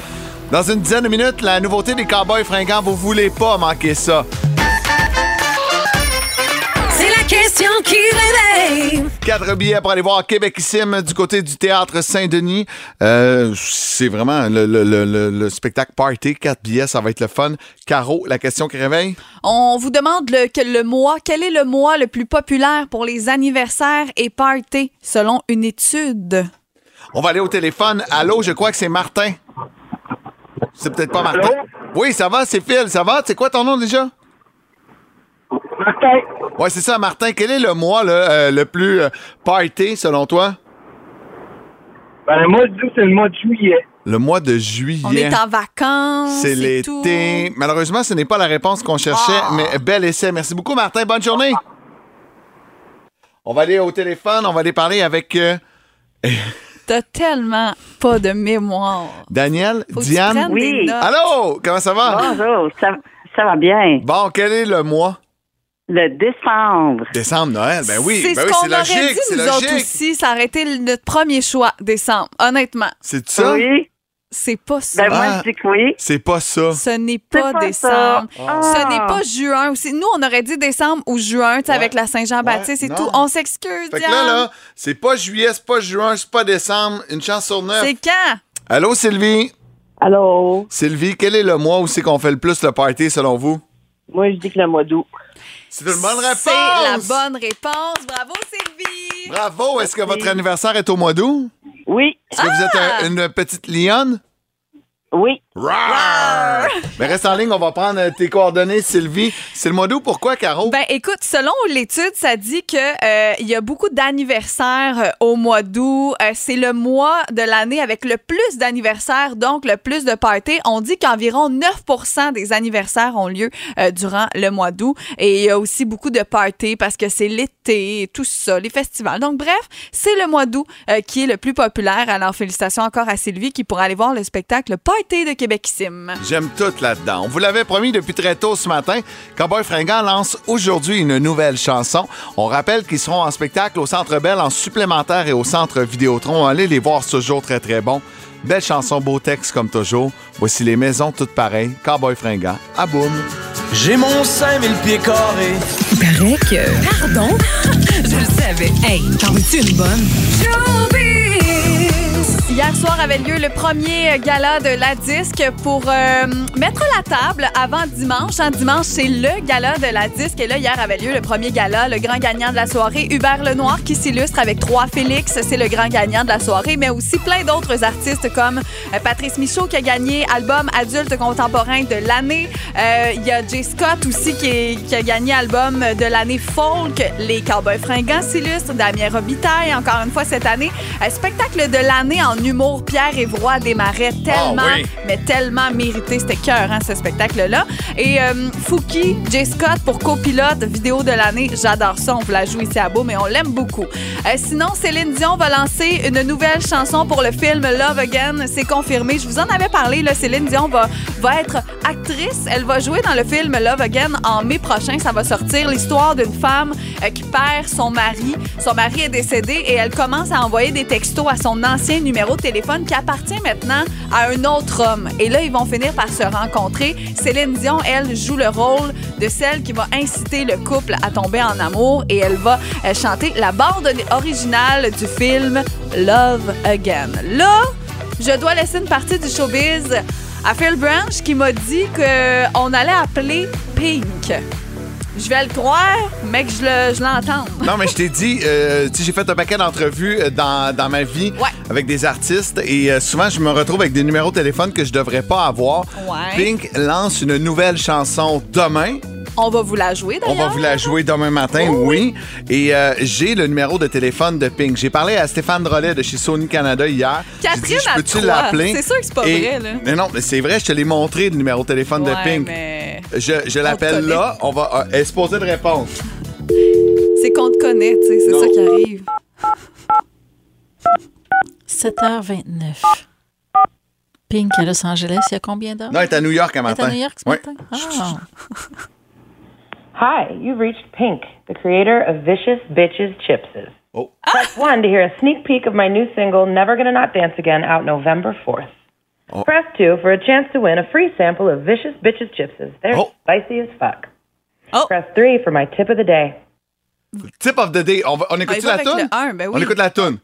Dans une dizaine de minutes, la nouveauté des Cowboys fringants, vous voulez pas manquer ça. Question station qui réveille? Quatre billets pour aller voir Québecissime du côté du théâtre Saint-Denis. Euh, c'est vraiment le, le- le- le- le spectacle party. Quatre billets, ça va être le fun. Caro, la question qui réveille? On vous demande le, mois, quel est le mois le plus populaire pour les anniversaires et parties selon une étude? On va aller au téléphone. Allô, je crois que c'est Martin. C'est peut-être pas Martin. Oui, ça va, c'est Phil. Ça va? C'est quoi ton nom déjà? Martin, Ouais, c'est ça, Martin. Quel est le mois là, euh, le plus euh, party selon toi? ben, le mois d'août, c'est le mois de juillet. Le mois de juillet. On est en vacances. C'est l'été. Malheureusement, ce n'est pas la réponse qu'on cherchait, Ah. mais bel essai. Merci beaucoup, Martin. Bonne journée. On va aller au téléphone. On va aller parler avec euh, T'as tellement pas de mémoire. Daniel, Faut que tu Diane. Oui. notes. Allô, comment ça va? Bonjour, ça, ça va bien. Bon, quel est le mois? Le décembre. Décembre, Noël. Ben oui, c'est ben ce oui, qu'on c'est aurait logique. dit, nous autres aussi. Ça aurait été notre premier choix, décembre. Honnêtement, C'est ça? Oui. c'est pas ça. Ben, moi, Ah. je dis que oui. C'est pas ça. Ce n'est pas, pas décembre. ça. Ce Ah. n'est pas juin aussi. Nous, on aurait dit décembre ou juin, tu sais, Ouais. avec la Saint-Jean-Baptiste Ouais, et tout. On s'excuse, Fait que là, là, c'est pas juillet, c'est pas juin, c'est pas décembre. Une chance sur neuf. C'est quand? Allô, Sylvie? Allô? Sylvie, quel est le mois où c'est qu'on fait le plus le party selon vous? Moi, je dis que le mois d'août. C'est une bonne réponse! C'est la bonne réponse. Bravo, Sylvie. Bravo! Est-ce que votre anniversaire est au mois d'août? Oui, Est-ce que vous êtes Ah! un- une petite lionne? Oui. Rawr! Mais reste en ligne, on va prendre euh, tes coordonnées, Sylvie. C'est le mois d'août, pourquoi, Caro? Ben écoute, selon l'étude, ça dit que euh, il y a beaucoup d'anniversaires euh, au mois d'août. Euh, c'est le mois de l'année avec le plus d'anniversaires, donc le plus de parties. On dit qu'environ 9% des anniversaires ont lieu euh, durant le mois d'août. Et il y a aussi beaucoup de parties parce que c'est l'été et tout ça, les festivals. Donc bref, c'est le mois d'août euh, qui est le plus populaire. Alors félicitations encore à Sylvie qui pourra aller voir le spectacle Party de Québecissime. J'aime tout là-dedans. On vous l'avait promis depuis très tôt ce matin. Cowboy Fringant lance aujourd'hui une nouvelle chanson. On rappelle qu'ils seront en spectacle au Centre Bell en supplémentaire et au Centre Vidéotron. Allez les voir, c'est toujours très, très bon. Belle chanson, beau texte comme toujours. Voici les maisons toutes pareilles. Cowboy Fringant, à boum. J'ai mon 5000 pieds carrés. Paraît que. Pardon? Je le savais. Hey, t'en veux-tu une bonne? Hier soir avait lieu le premier gala de la disque pour euh, mettre la table avant dimanche. Hein, dimanche, c'est le gala de la disque. Et là, hier avait lieu le premier gala, le grand gagnant de la soirée, Hubert Lenoir, qui s'illustre avec trois Félix. C'est le grand gagnant de la soirée, mais aussi plein d'autres artistes comme euh, Patrice Michaud qui a gagné album adulte contemporain de l'année. Euh, Il y a Jay Scott aussi qui, a gagné album de l'année folk. Les Cowboys fringants s'illustrent. Damien Robitaille, encore une fois cette année. Euh, spectacle de l'année en humour. Pierre Évroy démarrait tellement, Ah oui. mais tellement mérité. C'était cœur, hein, ce spectacle-là. Et euh, Fouki, Jay Scott pour copilote, vidéo de l'année. J'adore ça. On vous la joue ici à Beau, mais on l'aime beaucoup. Euh, sinon, Céline Dion va lancer une nouvelle chanson pour le film Love Again. C'est confirmé. Je vous en avais parlé. Là, Céline Dion va, va être actrice. Elle va jouer dans le film Love Again en mai prochain. Ça va sortir l'histoire d'une femme euh, qui perd son mari. Son mari est décédé et elle commence à envoyer des textos à son ancien numéro de téléphone qui appartient maintenant à un autre homme. Et là, ils vont finir par se rencontrer. Céline Dion, elle, joue le rôle de celle qui va inciter le couple à tomber en amour et elle va euh, chanter la bande originale du film Love Again. Là, je dois laisser une partie du showbiz à Phil Branch qui m'a dit qu'on allait appeler Pink. Je vais le croire, mais que je le- l'entende. Non, mais je t'ai dit, euh, tu sais, j'ai fait un paquet d'entrevues euh, dans, dans ma vie Ouais. avec des artistes et euh, souvent, je me retrouve avec des numéros de téléphone que je devrais pas avoir. Ouais. Pink lance une nouvelle chanson demain. On va vous la jouer On d'ailleurs. va vous la jouer demain matin, oui. Et euh, j'ai le numéro de téléphone de Pink. J'ai parlé à Stéphane Drolet de chez Sony Canada hier. Catherine dit, je à peux-tu l'appeler? C'est sûr que c'est pas Et- vrai, là. Mais non, mais c'est vrai, je te l'ai montré, le numéro de téléphone de Pink. mais Je, je On l'appelle là. On va. euh, elle est supposée de répondre. c'est qu'on te connaît, tu sais, c'est ça qui arrive. 7h29. Pink à Los Angeles, il y a combien d'heures? Non, elle est à New York un Elle est matin. à New York ce matin? Ah. Hi, you've reached Pink, the creator of Vicious Bitches Chipses. Oh. Press 1 to hear a sneak peek of my new single, Never Gonna Not Dance Again, out November 4th. Oh. Press 2 for a chance to win a free sample of Vicious Bitches Chipses. They're Oh. spicy as fuck. Oh. Press 3 for my tip of the day. Tip of the day. On, va- on On y écoute oh, va la avec toune? le un, ben On oui. écoute la toune.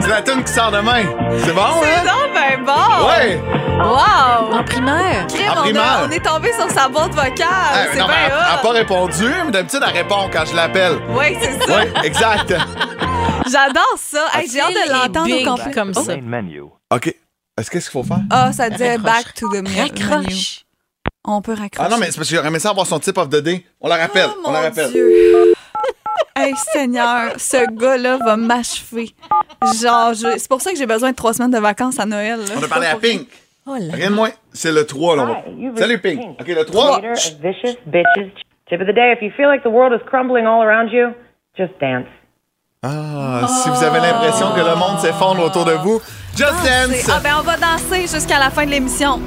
C'est la toune qui sort demain. C'est bon, C'est hein? Bon! Ouais! Wow! En primaire. Crime, En on, a- primaire. on est tombé sur sa boîte vocale. Ah, c'est non, mais bien elle n'a hot. pas répondu, mais d'habitude, elle répond quand je l'appelle. Oui, c'est ça. Oui, exact. J'adore ça. Hey, J'ai hâte de l'entendre au complet. comme ça. OK. Est-ce qu'est-ce qu'il faut faire? Ah, ça disait Raccroche. back to the me- menu. Raccroche. On peut raccrocher. Ah non, mais c'est parce que j'aurais aimé ça avoir son tip of the day. On la rappelle. Oh, on la mon rappelle. Dieu. Hey, Seigneur, ce gars-là va m'achever. Genre, je- c'est pour ça que j'ai besoin de trois semaines de vacances à Noël. là. On a parlé à Pink. Oh là. Rien de moins. C'est le 3, là. on va- Salut, Pink. OK, le 3. Leader of vicious bitches. Tip of the day: If you feel like the world is crumbling all around you, just dance. Ah, si vous avez l'impression que le monde s'effondre autour de vous, Just. Dance. Ah, ben, on va danser jusqu'à la fin de l'émission.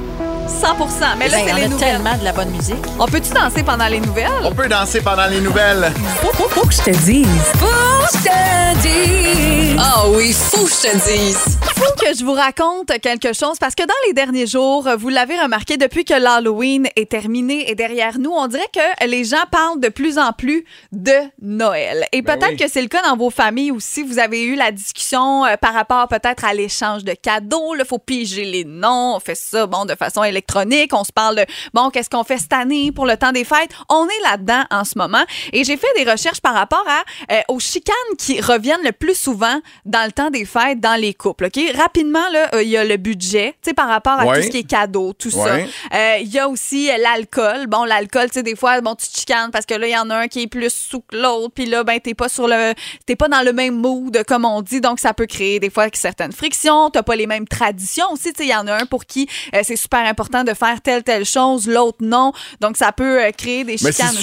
100 Mais là, Ben, c'est les nouvelles. tellement de la bonne musique. On peut-tu danser pendant les nouvelles? On peut danser pendant les nouvelles. Faut, faut, que je te dise. Faut que je te dise. Ah oui, faut que je te dise. faut que je vous raconte quelque chose parce que dans les derniers jours, vous l'avez remarqué, depuis que l'Halloween est terminé et derrière nous, on dirait que les gens parlent de plus en plus de Noël. Et Ben peut-être oui. que c'est le cas dans vos familles aussi. Vous avez eu la discussion euh, par rapport peut-être à l'échange de cadeaux. Il faut piger les noms. On fait ça, bon, de façon électronique. On se parle de, bon, qu'est-ce qu'on fait cette année pour le temps des fêtes? On est là-dedans en ce moment. Et j'ai fait des recherches par rapport à, euh, aux chicanes qui reviennent le plus souvent dans le temps des fêtes dans les couples. OK? Rapidement, euh, il y a le budget, tu sais, par rapport à Ouais. tout ce qui est cadeau, tout Ouais. ça. Euh, Il y a aussi l'alcool. Bon, l'alcool, tu sais, des fois, bon, tu te chicanes parce que là, il y en a un qui est plus sous que l'autre, puis là, ben, t'es pas sur le, t'es pas dans le même mood, comme on dit, donc ça peut créer des fois certaines frictions. T'as pas les mêmes traditions aussi, tu sais, il y en a un pour qui c'est super important de faire telle telle chose, l'autre non, donc ça peut créer des Mais chicanes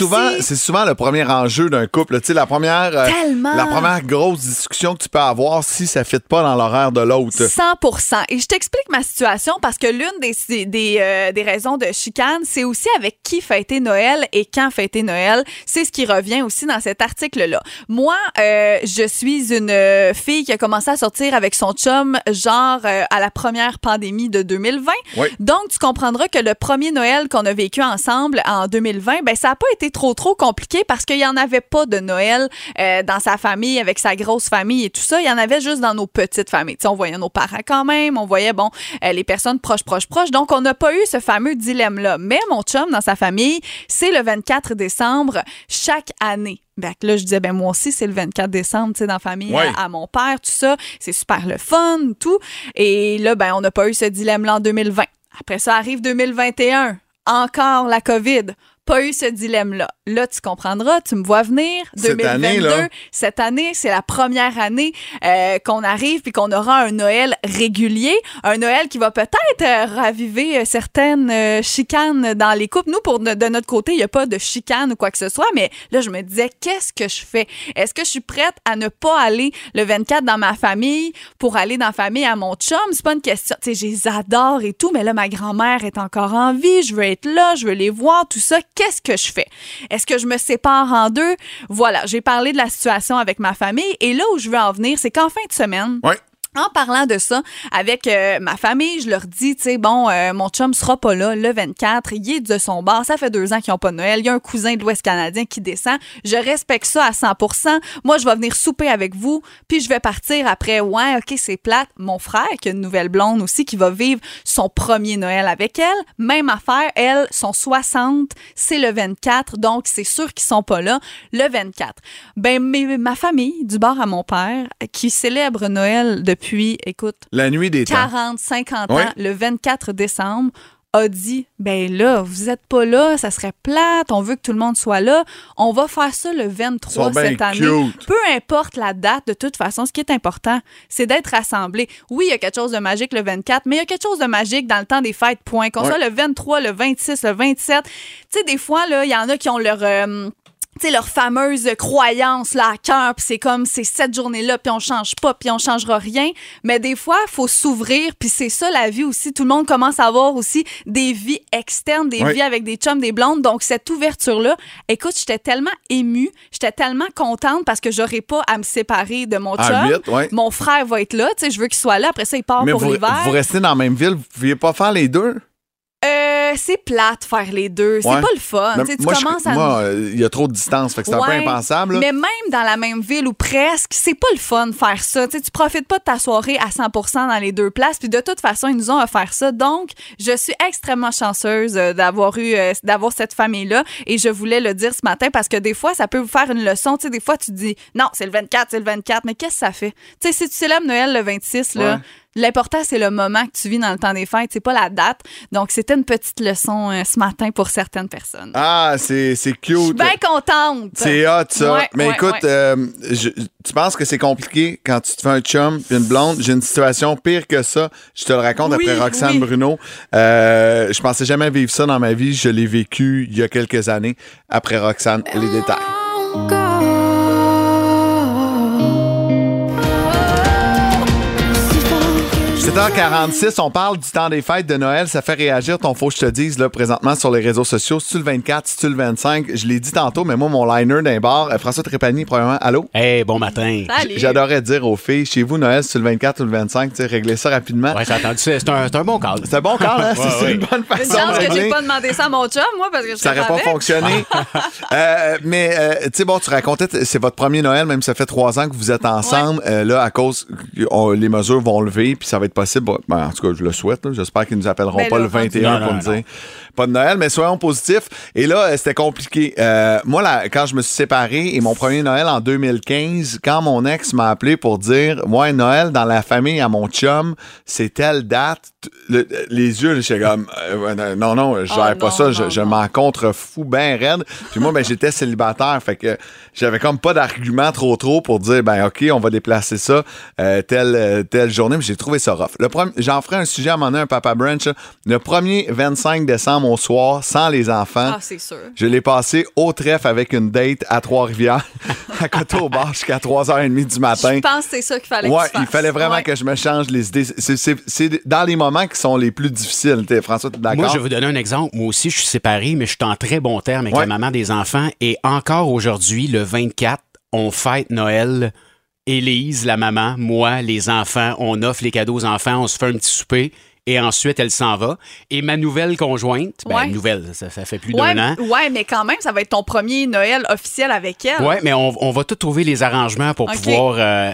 c'est souvent le premier enjeu d'un couple. Tu sais, la première, euh, Tellement. la première grosse discussion que tu peux avoir si ça ne fit pas dans l'horaire de l'autre. 100 Et je t'explique ma situation parce que l'une des, des, euh, des raisons de chicane, c'est aussi avec qui fêter Noël et quand fêter Noël. C'est ce qui revient aussi dans cet article-là. Moi, euh, je suis une fille qui a commencé à sortir avec son chum, genre à la première pandémie de 2020. Oui. Donc, tu comprendras que le premier Noël qu'on a vécu ensemble en 2020, ben ça n'a pas été trop, trop compliqué parce qu'il n'y en avait pas de Noël euh, dans sa famille, avec sa grosse famille et tout ça. Il y en avait juste dans nos petites familles. On voyait nos parents quand même, on voyait, bon, euh, les personnes proches, proches, proches. Donc, on n'a pas eu ce fameux dilemme-là. Mais mon chum, dans sa famille, c'est le 24 décembre chaque année. Là, je disais, ben moi aussi, c'est le 24 décembre, tu sais, dans la famille, Ouais. à, à mon père, tout ça. C'est super le fun, tout. Et là, ben, on n'a pas eu ce dilemme-là en 2020. Après ça arrive 2021. Encore la COVID. Pas eu ce dilemme-là. Là, tu comprendras, tu me vois venir. Cette 2022, année, là. cette année, c'est la première année euh, qu'on arrive puis qu'on aura un Noël régulier, un Noël qui va peut-être euh, raviver euh, certaines euh, chicanes dans les couples. Nous, pour de, de notre côté, il n'y a pas de chicane ou quoi que ce soit, mais là, je me disais, qu'est-ce que je fais? Est-ce que je suis prête à ne pas aller le 24 dans ma famille pour aller dans la famille à mon chum? C'est pas une question. Tu sais, je les adore et tout, mais là, ma grand-mère est encore en vie, je veux être là, je veux les voir, tout ça. Qu'est-ce que je fais? Est-ce que je me sépare en deux? Voilà, j'ai parlé de la situation avec ma famille et là où je veux en venir, c'est qu'en fin de semaine. En parlant de ça avec euh, ma famille, je leur dis, tu sais, bon, euh, mon chum sera pas là le 24, il est de son bar, ça fait deux ans qu'ils ont pas Noël, il y a un cousin de l'Ouest canadien qui descend, je respecte ça à 100% Moi, je vais venir souper avec vous, puis je vais partir après, ouais, ok, c'est plate. Mon frère, qui a une nouvelle blonde aussi, qui va vivre son premier Noël avec elle, même affaire, elle, son 60, c'est le 24, donc c'est sûr qu'ils sont pas là le 24. Ben, mes- ma famille, du bar à mon père, qui célèbre Noël depuis, écoute, La nuit des temps. 40, 50 ans, Oui. le 24 décembre, a dit ben là, vous êtes pas là, ça serait plate, on veut que tout le monde soit là, on va faire ça le 23 Ils sont bien cette année. cute. Peu importe la date, de toute façon, ce qui est important, c'est d'être rassemblés. Oui, il y a quelque chose de magique le 24, mais il y a quelque chose de magique dans le temps des fêtes, point. Qu'on Ouais. soit le 23, le 26, le 27. Tu sais, des fois, là, il y en a qui ont leur... euh, sais, leur fameuse croyance là, à cœur, puis c'est comme c'est cette journée-là, puis on change pas, puis on changera rien. Mais des fois, il faut s'ouvrir, puis c'est ça la vie aussi. Tout le monde commence à avoir aussi des vies externes, des vies avec des chums, des blondes. Donc, cette ouverture-là, écoute, j'étais tellement émue, j'étais tellement contente parce que j'aurais pas à me séparer de mon À chum. ouais. Mon frère va être là, tu sais, je veux qu'il soit là. Après ça, il part Mais pour l'hiver. vous restez dans la même ville, vous ne pouviez pas faire les deux? Euh, Euh, c'est plate faire les deux. C'est pas le fun. Mais Tu moi, je- commences à. moi, euh, il y a trop de distance, fait que c'est un Ouais, peu impensable. là. Mais même dans la même ville ou presque, c'est pas le fun de faire ça. Tu tu profites pas de ta soirée à 100 dans les deux places. Puis de toute façon, ils nous ont offert ça. Donc, je suis extrêmement chanceuse euh, d'avoir eu, d'avoir cette famille-là. Et je voulais le dire ce matin parce que des fois, ça peut vous faire une leçon. Tu sais, des fois, tu dis, non, c'est le 24, c'est le 24. Mais qu'est-ce que ça fait? Tu sais, si tu célèbres Noël le 26, là, Ouais. L'important, c'est le moment que tu vis dans le temps des fêtes, c'est pas la date. Donc, c'était une petite leçon euh, ce matin pour certaines personnes. Ah, c'est c'est Je suis cute. bien contente. C'est hot, ça. Ouais, Mais ouais, écoute, ouais. euh, je- tu penses que c'est compliqué quand tu te fais un chum puis une blonde? J'ai une situation pire que ça. Je te le raconte Oui, après Roxane oui. Bruno. Euh, je pensais jamais vivre ça dans ma vie. Je l'ai vécu il y a quelques années. Après Roxane, les détails. 7h46, on parle du temps des fêtes de Noël. Ça fait réagir ton que je te dise là, présentement sur les réseaux sociaux. Si tu le 24, si tu le 25, je l'ai dit tantôt, mais moi, mon liner d'un bar, euh, François Trépanier, premièrement, allô? Hey, bon matin. Salut. J'adorais dire aux filles, chez vous, Noël, c'est le 24 ou le 25, tu sais, régler ça rapidement. Ouais, j'ai entendu ça. C'est un, c'est un bon cadre. C'est un bon cadre, hein? C'est- Ouais, c'est ouais. une bonne Une façon chance de que j'ai pas demandé ça à mon chum, moi, parce que je Ça n'aurait pas avec. fonctionné. Euh, mais, euh, tu sais, bon, tu racontais, c'est votre premier Noël, même si ça fait trois ans que vous êtes ensemble. Euh, là, à cause, on- les mesures vont lever, puis ça va être possible. Ben, en tout cas, je le souhaite. J'espère qu'ils nous appelleront Ben pas là, le 21 rendu- pour nous dire pas de Noël, mais soyons positifs. Et là, euh, c'était compliqué. Euh, moi, là, quand je me suis séparé et mon premier Noël en 2015, quand mon ex m'a appelé pour dire, moi, Noël dans la famille à mon chum, c'est telle date, le- les yeux, j'étais comme, euh, non, non, je gère Oh, pas non, ça, je, non, je m'en contre fou ben raide. Puis moi, ben, j'étais célibataire, fait que j'avais comme pas d'argument trop trop pour dire, ben, OK, on va déplacer ça euh, telle, telle journée, mais j'ai trouvé ça rough. J'en ferai un sujet à mon un Papa Brunch. là. Le premier 25 décembre au soir, sans les enfants. Ah, c'est sûr. Je l'ai passé au trèfle avec une date à Trois-Rivières, à côté au bar jusqu'à 3h30 du matin. Je pense que c'est ça qu'il fallait Ouais, que tu il fallait vraiment Ouais. que je me change les idées. C'est- dans les moments qui sont les plus difficiles. T'es- François, tu es d'accord? Moi, je vais vous donner un exemple. Moi aussi, je suis séparé, mais je suis en très bon terme avec Ouais. la maman des enfants. Et encore aujourd'hui, le 24, on fête Noël. Élise, la maman, moi, les enfants, on offre les cadeaux aux enfants, on se fait un petit souper. Et ensuite, elle s'en va. Et ma nouvelle conjointe, ben, Ouais. nouvelle, ça, ça fait plus Ouais, d'un an. ouais, mais quand même, ça va être ton premier Noël officiel avec elle. Ouais, mais on, on va tout trouver les arrangements pour pouvoir. euh,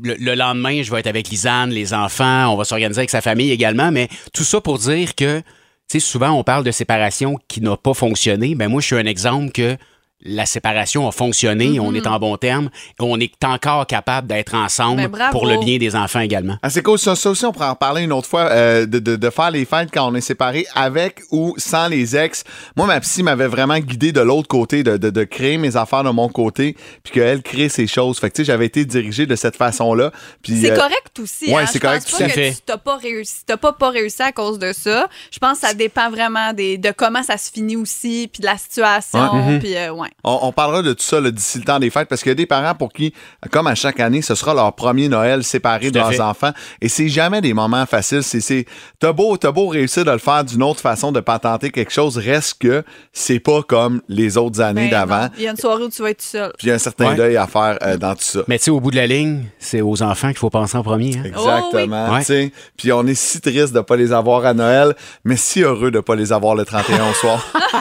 le, le lendemain, je vais être avec Lisanne, les enfants, on va s'organiser avec sa famille également, mais tout ça pour dire que, tu sais, souvent on parle de séparation qui n'a pas fonctionné. Ben moi, je suis un exemple que la séparation a fonctionné, Mm-hmm. on est en bon terme, on est encore capable d'être ensemble Ben, pour le bien des enfants également. Ah, c'est cool. Ça, ça aussi, on pourrait en parler une autre fois, euh, de, de- de faire les fêtes quand on est séparés avec ou sans les ex. Moi, ma psy m'avait vraiment guidé de l'autre côté, de, de- de créer mes affaires de mon côté, puis qu'elle crée ses choses. Fait que, tu sais, j'avais été dirigé de cette façon-là. C'est euh, correct aussi. ouais, hein. c'est Je pense correct, pas tout à que fait. tu t'as pas réussi, t'as pas, pas réussi à cause de ça. Je pense que ça dépend vraiment des, de comment ça se finit aussi, puis de la situation. Ouais. Puis euh, ouais. On, on parlera de tout ça là, d'ici le temps des fêtes parce qu'il y a des parents pour qui, comme à chaque année, ce sera leur premier Noël séparé de Tout leurs fait. enfants. Et c'est jamais des moments faciles. C'est, c'est, t'as beau, t'as beau réussir de le faire d'une autre façon, de patenter quelque chose, reste que c'est pas comme les autres années Ben d'avant. Il y a une soirée où tu vas être tout seul. Puis il y a un certain Ouais. deuil à faire euh, dans tout ça. Mais tu sais, au bout de la ligne, c'est aux enfants qu'il faut penser en premier. hein. Exactement. Oh oui. tu sais. Puis on est si triste de pas les avoir à Noël, mais si heureux de pas les avoir le 31 au soir.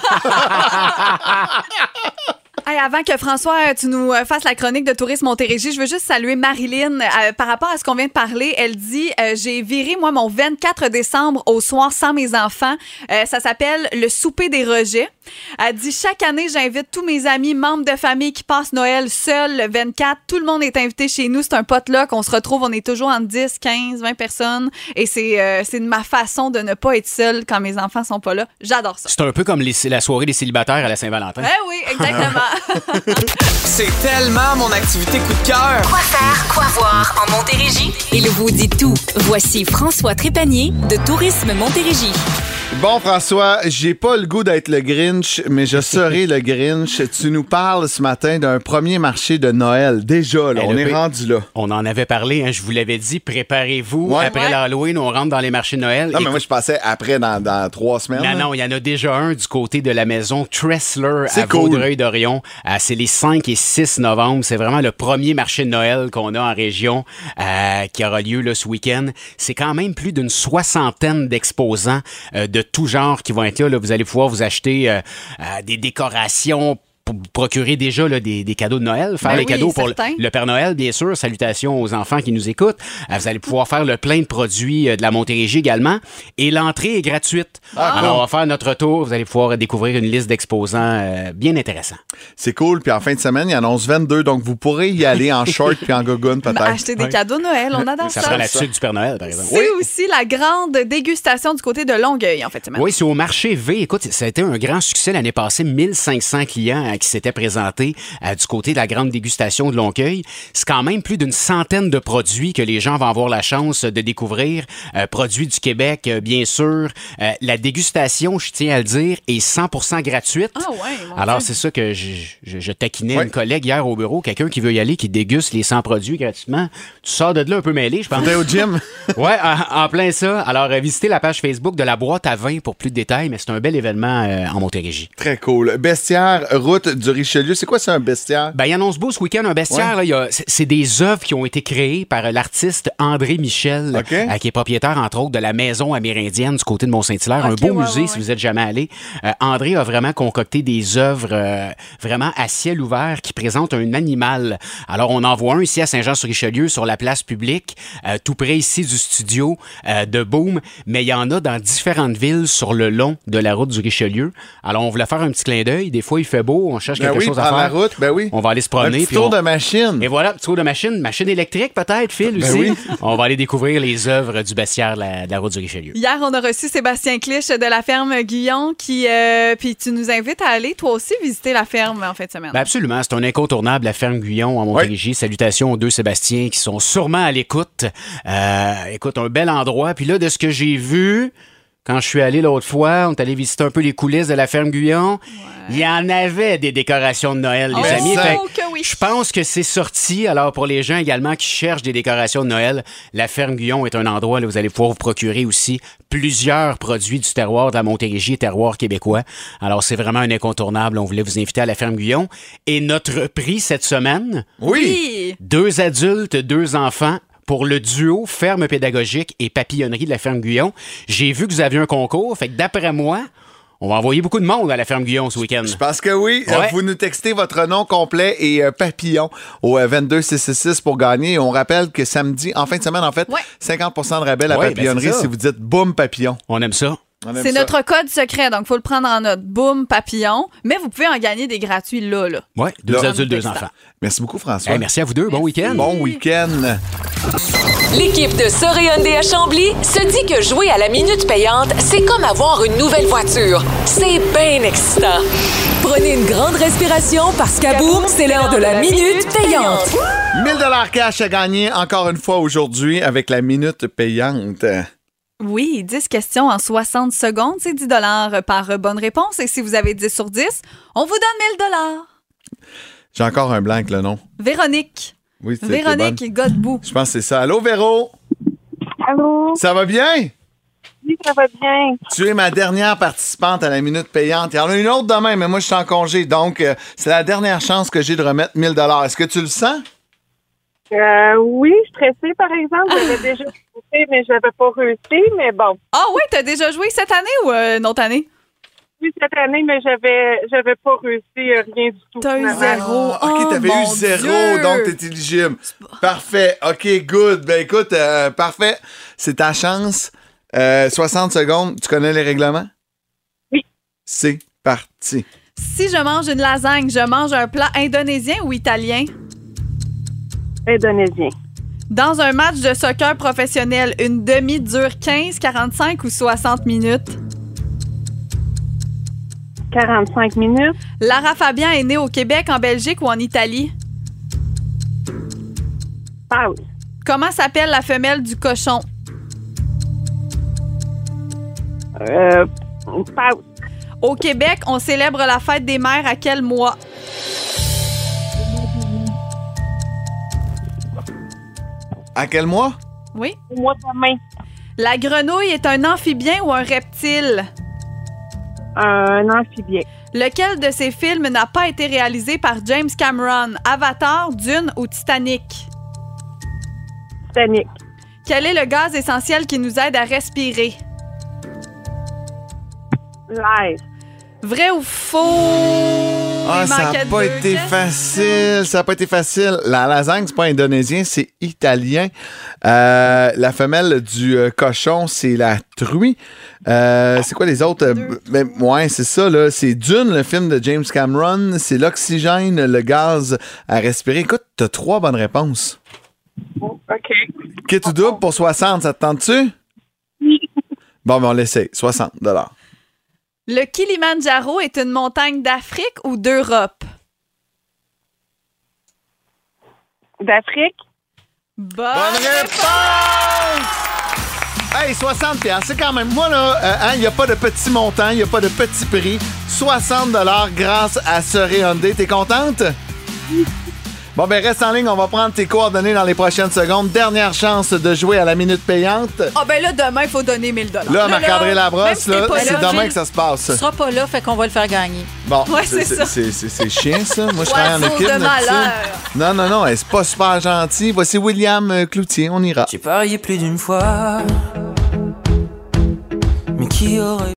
Avant que François, tu nous euh, fasses la chronique de Tourisme Montérégie, je veux juste saluer Marilyn euh, par rapport à ce qu'on vient de parler. Elle dit euh, J'ai viré, moi, mon 24 décembre au soir sans mes enfants. Euh, ça s'appelle le souper des rejets. Elle dit Chaque année, j'invite tous mes amis, membres de famille qui passent Noël seuls le 24. Tout le monde est invité chez nous. C'est un potluck. On se retrouve, on est toujours entre 10, 15, 20 personnes. Et c'est euh, c'est de ma façon de ne pas être seule quand mes enfants sont pas là. J'adore ça. C'est un peu comme les- la soirée des célibataires à la Saint-Valentin. Eh oui, exactement. C'est tellement mon activité coup de cœur. Quoi faire, quoi voir en Montérégie? Il vous dit tout. Voici François Trépanier de Tourisme Montérégie. Bon, François, j'ai pas le goût d'être le Grinch, mais je serai le Grinch. Tu nous parles ce matin d'un premier marché de Noël. Déjà, là, Eh, on est rendu là. On en avait parlé, hein, je vous l'avais dit, préparez-vous. Ouais. Après Ouais. l'Halloween, on rentre dans les marchés de Noël. Non, mais moi, je passais après dans, dans trois semaines. Non, là. non, il y en a déjà un du côté de la maison Tressler à cool. Vaudreuil-Dorion. Euh, c'est les 5 et 6 novembre. C'est vraiment le premier marché de Noël qu'on a en région euh, qui aura lieu là, ce week-end. C'est quand même plus d'une soixantaine d'exposants euh, de de tout genre qui vont être là. Vous allez pouvoir vous acheter euh, euh, des décorations procurer déjà là, des, des cadeaux de Noël, faire Ben les oui, cadeaux pour le, certain. le Père Noël, bien sûr. Salutations aux enfants qui nous écoutent. Euh, vous allez pouvoir faire le plein de produits euh, de la Montérégie également. Et l'entrée est gratuite. Ah, Alors, cool. on va faire notre tour. Vous allez pouvoir découvrir une liste d'exposants euh, bien intéressants. C'est cool. Puis en fin de semaine, il annonce 22, donc vous pourrez y aller en short puis en gogoune peut-être. Acheter des cadeaux de Noël, on adore Ça ça. sera la suite du Père Noël, par exemple. C'est aussi la grande dégustation du côté de Longueuil, en fait. Oui, c'est au marché V. Écoute, ça a été un grand succès l'année passée. 1500 clients qui s'étaient présentés euh, du côté de la grande dégustation de Longueuil. C'est quand même plus d'une centaine de produits que les gens vont avoir la chance de découvrir. Euh, produits du Québec, euh, bien sûr. Euh, la dégustation, je tiens à le dire, est 100% gratuite. Ah ouais, Alors, c'est ça que je, je- je taquinais une collègue hier au bureau. Quelqu'un qui veut y aller, qui déguste les 100 produits gratuitement. Tu sors de là un peu mêlé, je pense. Au gym? ouais, en, en plein ça. Alors, euh, visitez la page Facebook de la boîte à vin pour plus de détails, mais c'est un bel événement euh, en Montérégie. Très cool. Bestiaire, route du Richelieu. C'est quoi ça, un bestiaire? Ben, il annonce beau ce week-end un bestiaire. Ouais. là, il y a- c'est- c'est des œuvres qui ont été créées par l'artiste André Michel, euh, qui est propriétaire, entre autres, de la maison amérindienne du côté de Mont-Saint-Hilaire. un beau ouais, musée, ouais, si vous êtes jamais allé. Euh, André a vraiment concocté des œuvres euh, vraiment à ciel ouvert qui présentent un animal. Alors, on en voit un ici à Saint-Jean-sur-Richelieu, sur la place publique, euh, tout près ici du studio euh, de Boom, mais il y en a dans différentes villes sur le long de la route du Richelieu. Alors, on voulait faire un petit clin d'œil. Des fois, il fait beau, on cherche Ben quelque oui, chose à faire. la route, ben oui. On va aller se Un promener. petit puis tour on- de machine. et voilà, petit tour de machine, machine électrique peut-être, Phil Ben aussi. oui. On va aller découvrir les œuvres du bestiaire de la, de la route du Richelieu. Hier, on a reçu Sébastien Clich de la ferme Guyon, qui, euh, puis tu nous invites à aller, toi aussi, visiter la ferme en fin de semaine. Ben absolument, c'est un incontournable, la ferme Guyon en Montérégie. Salutations aux deux Sébastien qui sont sûrement à l'écoute. Euh, écoute, un bel endroit. Puis là, de ce que j'ai vu, quand je suis allé l'autre fois, on est allé visiter un peu les coulisses de la ferme Guyon. Il y en avait des décorations de Noël, les Oh, amis. Fait Oh, que. Je pense que c'est sorti. Alors, pour les gens également qui cherchent des décorations de Noël, la ferme Guyon est un endroit où vous allez pouvoir vous procurer aussi plusieurs produits du terroir de la Montérégie, terroir québécois. Alors, c'est vraiment un incontournable. On voulait vous inviter à la ferme Guyon. Et notre prix cette semaine, oui. deux adultes, deux enfants. Pour le duo ferme pédagogique et papillonnerie de la ferme Guyon, j'ai vu que vous aviez un concours. Fait que d'après moi, on va envoyer beaucoup de monde à la ferme Guyon ce week-end. Je pense que oui. Ouais. Euh, Vous nous textez votre nom complet et euh, papillon au euh, 22666 pour gagner. Et on rappelle que samedi, en fin de semaine, en fait, 50% de rabais à la Ouais, ben, papillonnerie si vous dites boum papillon. On aime ça. C'est notre code secret, donc il faut le prendre en note. Boom, papillon. Mais vous pouvez en gagner des gratuits là, là. Ouais, deux Là. adultes, deux enfants. Merci beaucoup, François. Hey, merci à vous deux. Bon week-end. Bon week-end. L'équipe de Soréandé à Chambly se dit que jouer à la minute payante, c'est comme avoir une nouvelle voiture. C'est bien excitant. Prenez une grande respiration parce qu'à boum, c'est l'heure de la minute payante. 1000 dollars cash à gagner encore une fois aujourd'hui avec la minute payante. Oui, 10 questions en 60 secondes, c'est 10 par bonne réponse. Et si vous avez 10 sur 10, on vous donne 1000 J'ai encore un blanc avec le nom. Véronique. Oui, c'est Véronique. Godbout. Je pense que c'est ça. Allô, Véro? Allô? Ça va bien? Oui, ça va bien. Tu es ma dernière participante à la minute payante. Il y en a une autre demain, mais moi, je suis en congé. Donc, euh, c'est la dernière chance que j'ai de remettre 1000 dollars. Est-ce que tu le sens? Euh, oui, je suis stressée, par exemple. J'avais déjà essayé, mais je n'avais pas réussi, mais bon. Ah oui, t'as déjà joué cette année ou euh, une autre année? Oui, cette année, mais j'avais j'avais pas réussi euh, rien du tout. T'as eu zéro. Ah, OK, Oh, t'avais eu zéro, Dieu! donc t'es éligible. Parfait. OK, good. Ben écoute, euh, parfait. C'est ta chance. Euh, 60 secondes. Tu connais les règlements? Oui. C'est parti. Si je mange une lasagne, je mange un plat indonésien ou italien? Indonésien. Dans un match de soccer professionnel, une demi dure 15, 45 ou 60 minutes? 45 minutes. Lara Fabian est née au Québec, en Belgique ou en Italie? Pause. Comment s'appelle la femelle du cochon? Euh, pause. Au Québec, on célèbre la fête des mères à quel mois? À quel mois? Oui. Au mois de mai. La grenouille est un amphibien ou un reptile? Un amphibien. Lequel de ces films n'a pas été réalisé par James Cameron? Avatar, Dune ou Titanic? Titanic. Quel est le gaz essentiel qui nous aide à respirer? Live. Vrai ou faux? Ah, Il ça n'a pas deux été facile. Ça n'a pas été facile. La lasagne, c'est pas indonésien, c'est italien. Euh, la femelle du euh, cochon, c'est la truie. Euh, c'est quoi les autres? Ouais, c'est ça, là. C'est Dune, le film de James Cameron. C'est l'oxygène, le gaz à respirer. Écoute, t'as trois bonnes réponses. OK. Kit ou double pour 60, ça te tente-tu? Bon, ben on l'essaye. 60 Le Kilimandjaro est une montagne d'Afrique ou d'Europe? D'Afrique? Bonne, réponse! Hey, 60 piastres, c'est quand même... Moi, là, euh, hein, il n'y a pas de petit montant, il n'y a pas de petit prix. 60 grâce à ce Hyundai. T'es contente? Bon, ben reste en ligne, on va prendre tes coordonnées dans les prochaines secondes. Dernière chance de jouer à la minute payante. Ah ben là, demain, il faut donner 1000 Là, Marc-André Labrosse, là, c'est demain que ça se passe. Tu seras pas là, fait qu'on va le faire gagner. Bon, Ouais, c'est ça. c'est c'est- c'est chiant, ça. Moi, je travaille en équipe. de malheur. Non, non, non, c'est pas super gentil. Voici William euh, Cloutier, on ira. J'ai parié plus d'une fois. Mais qui aurait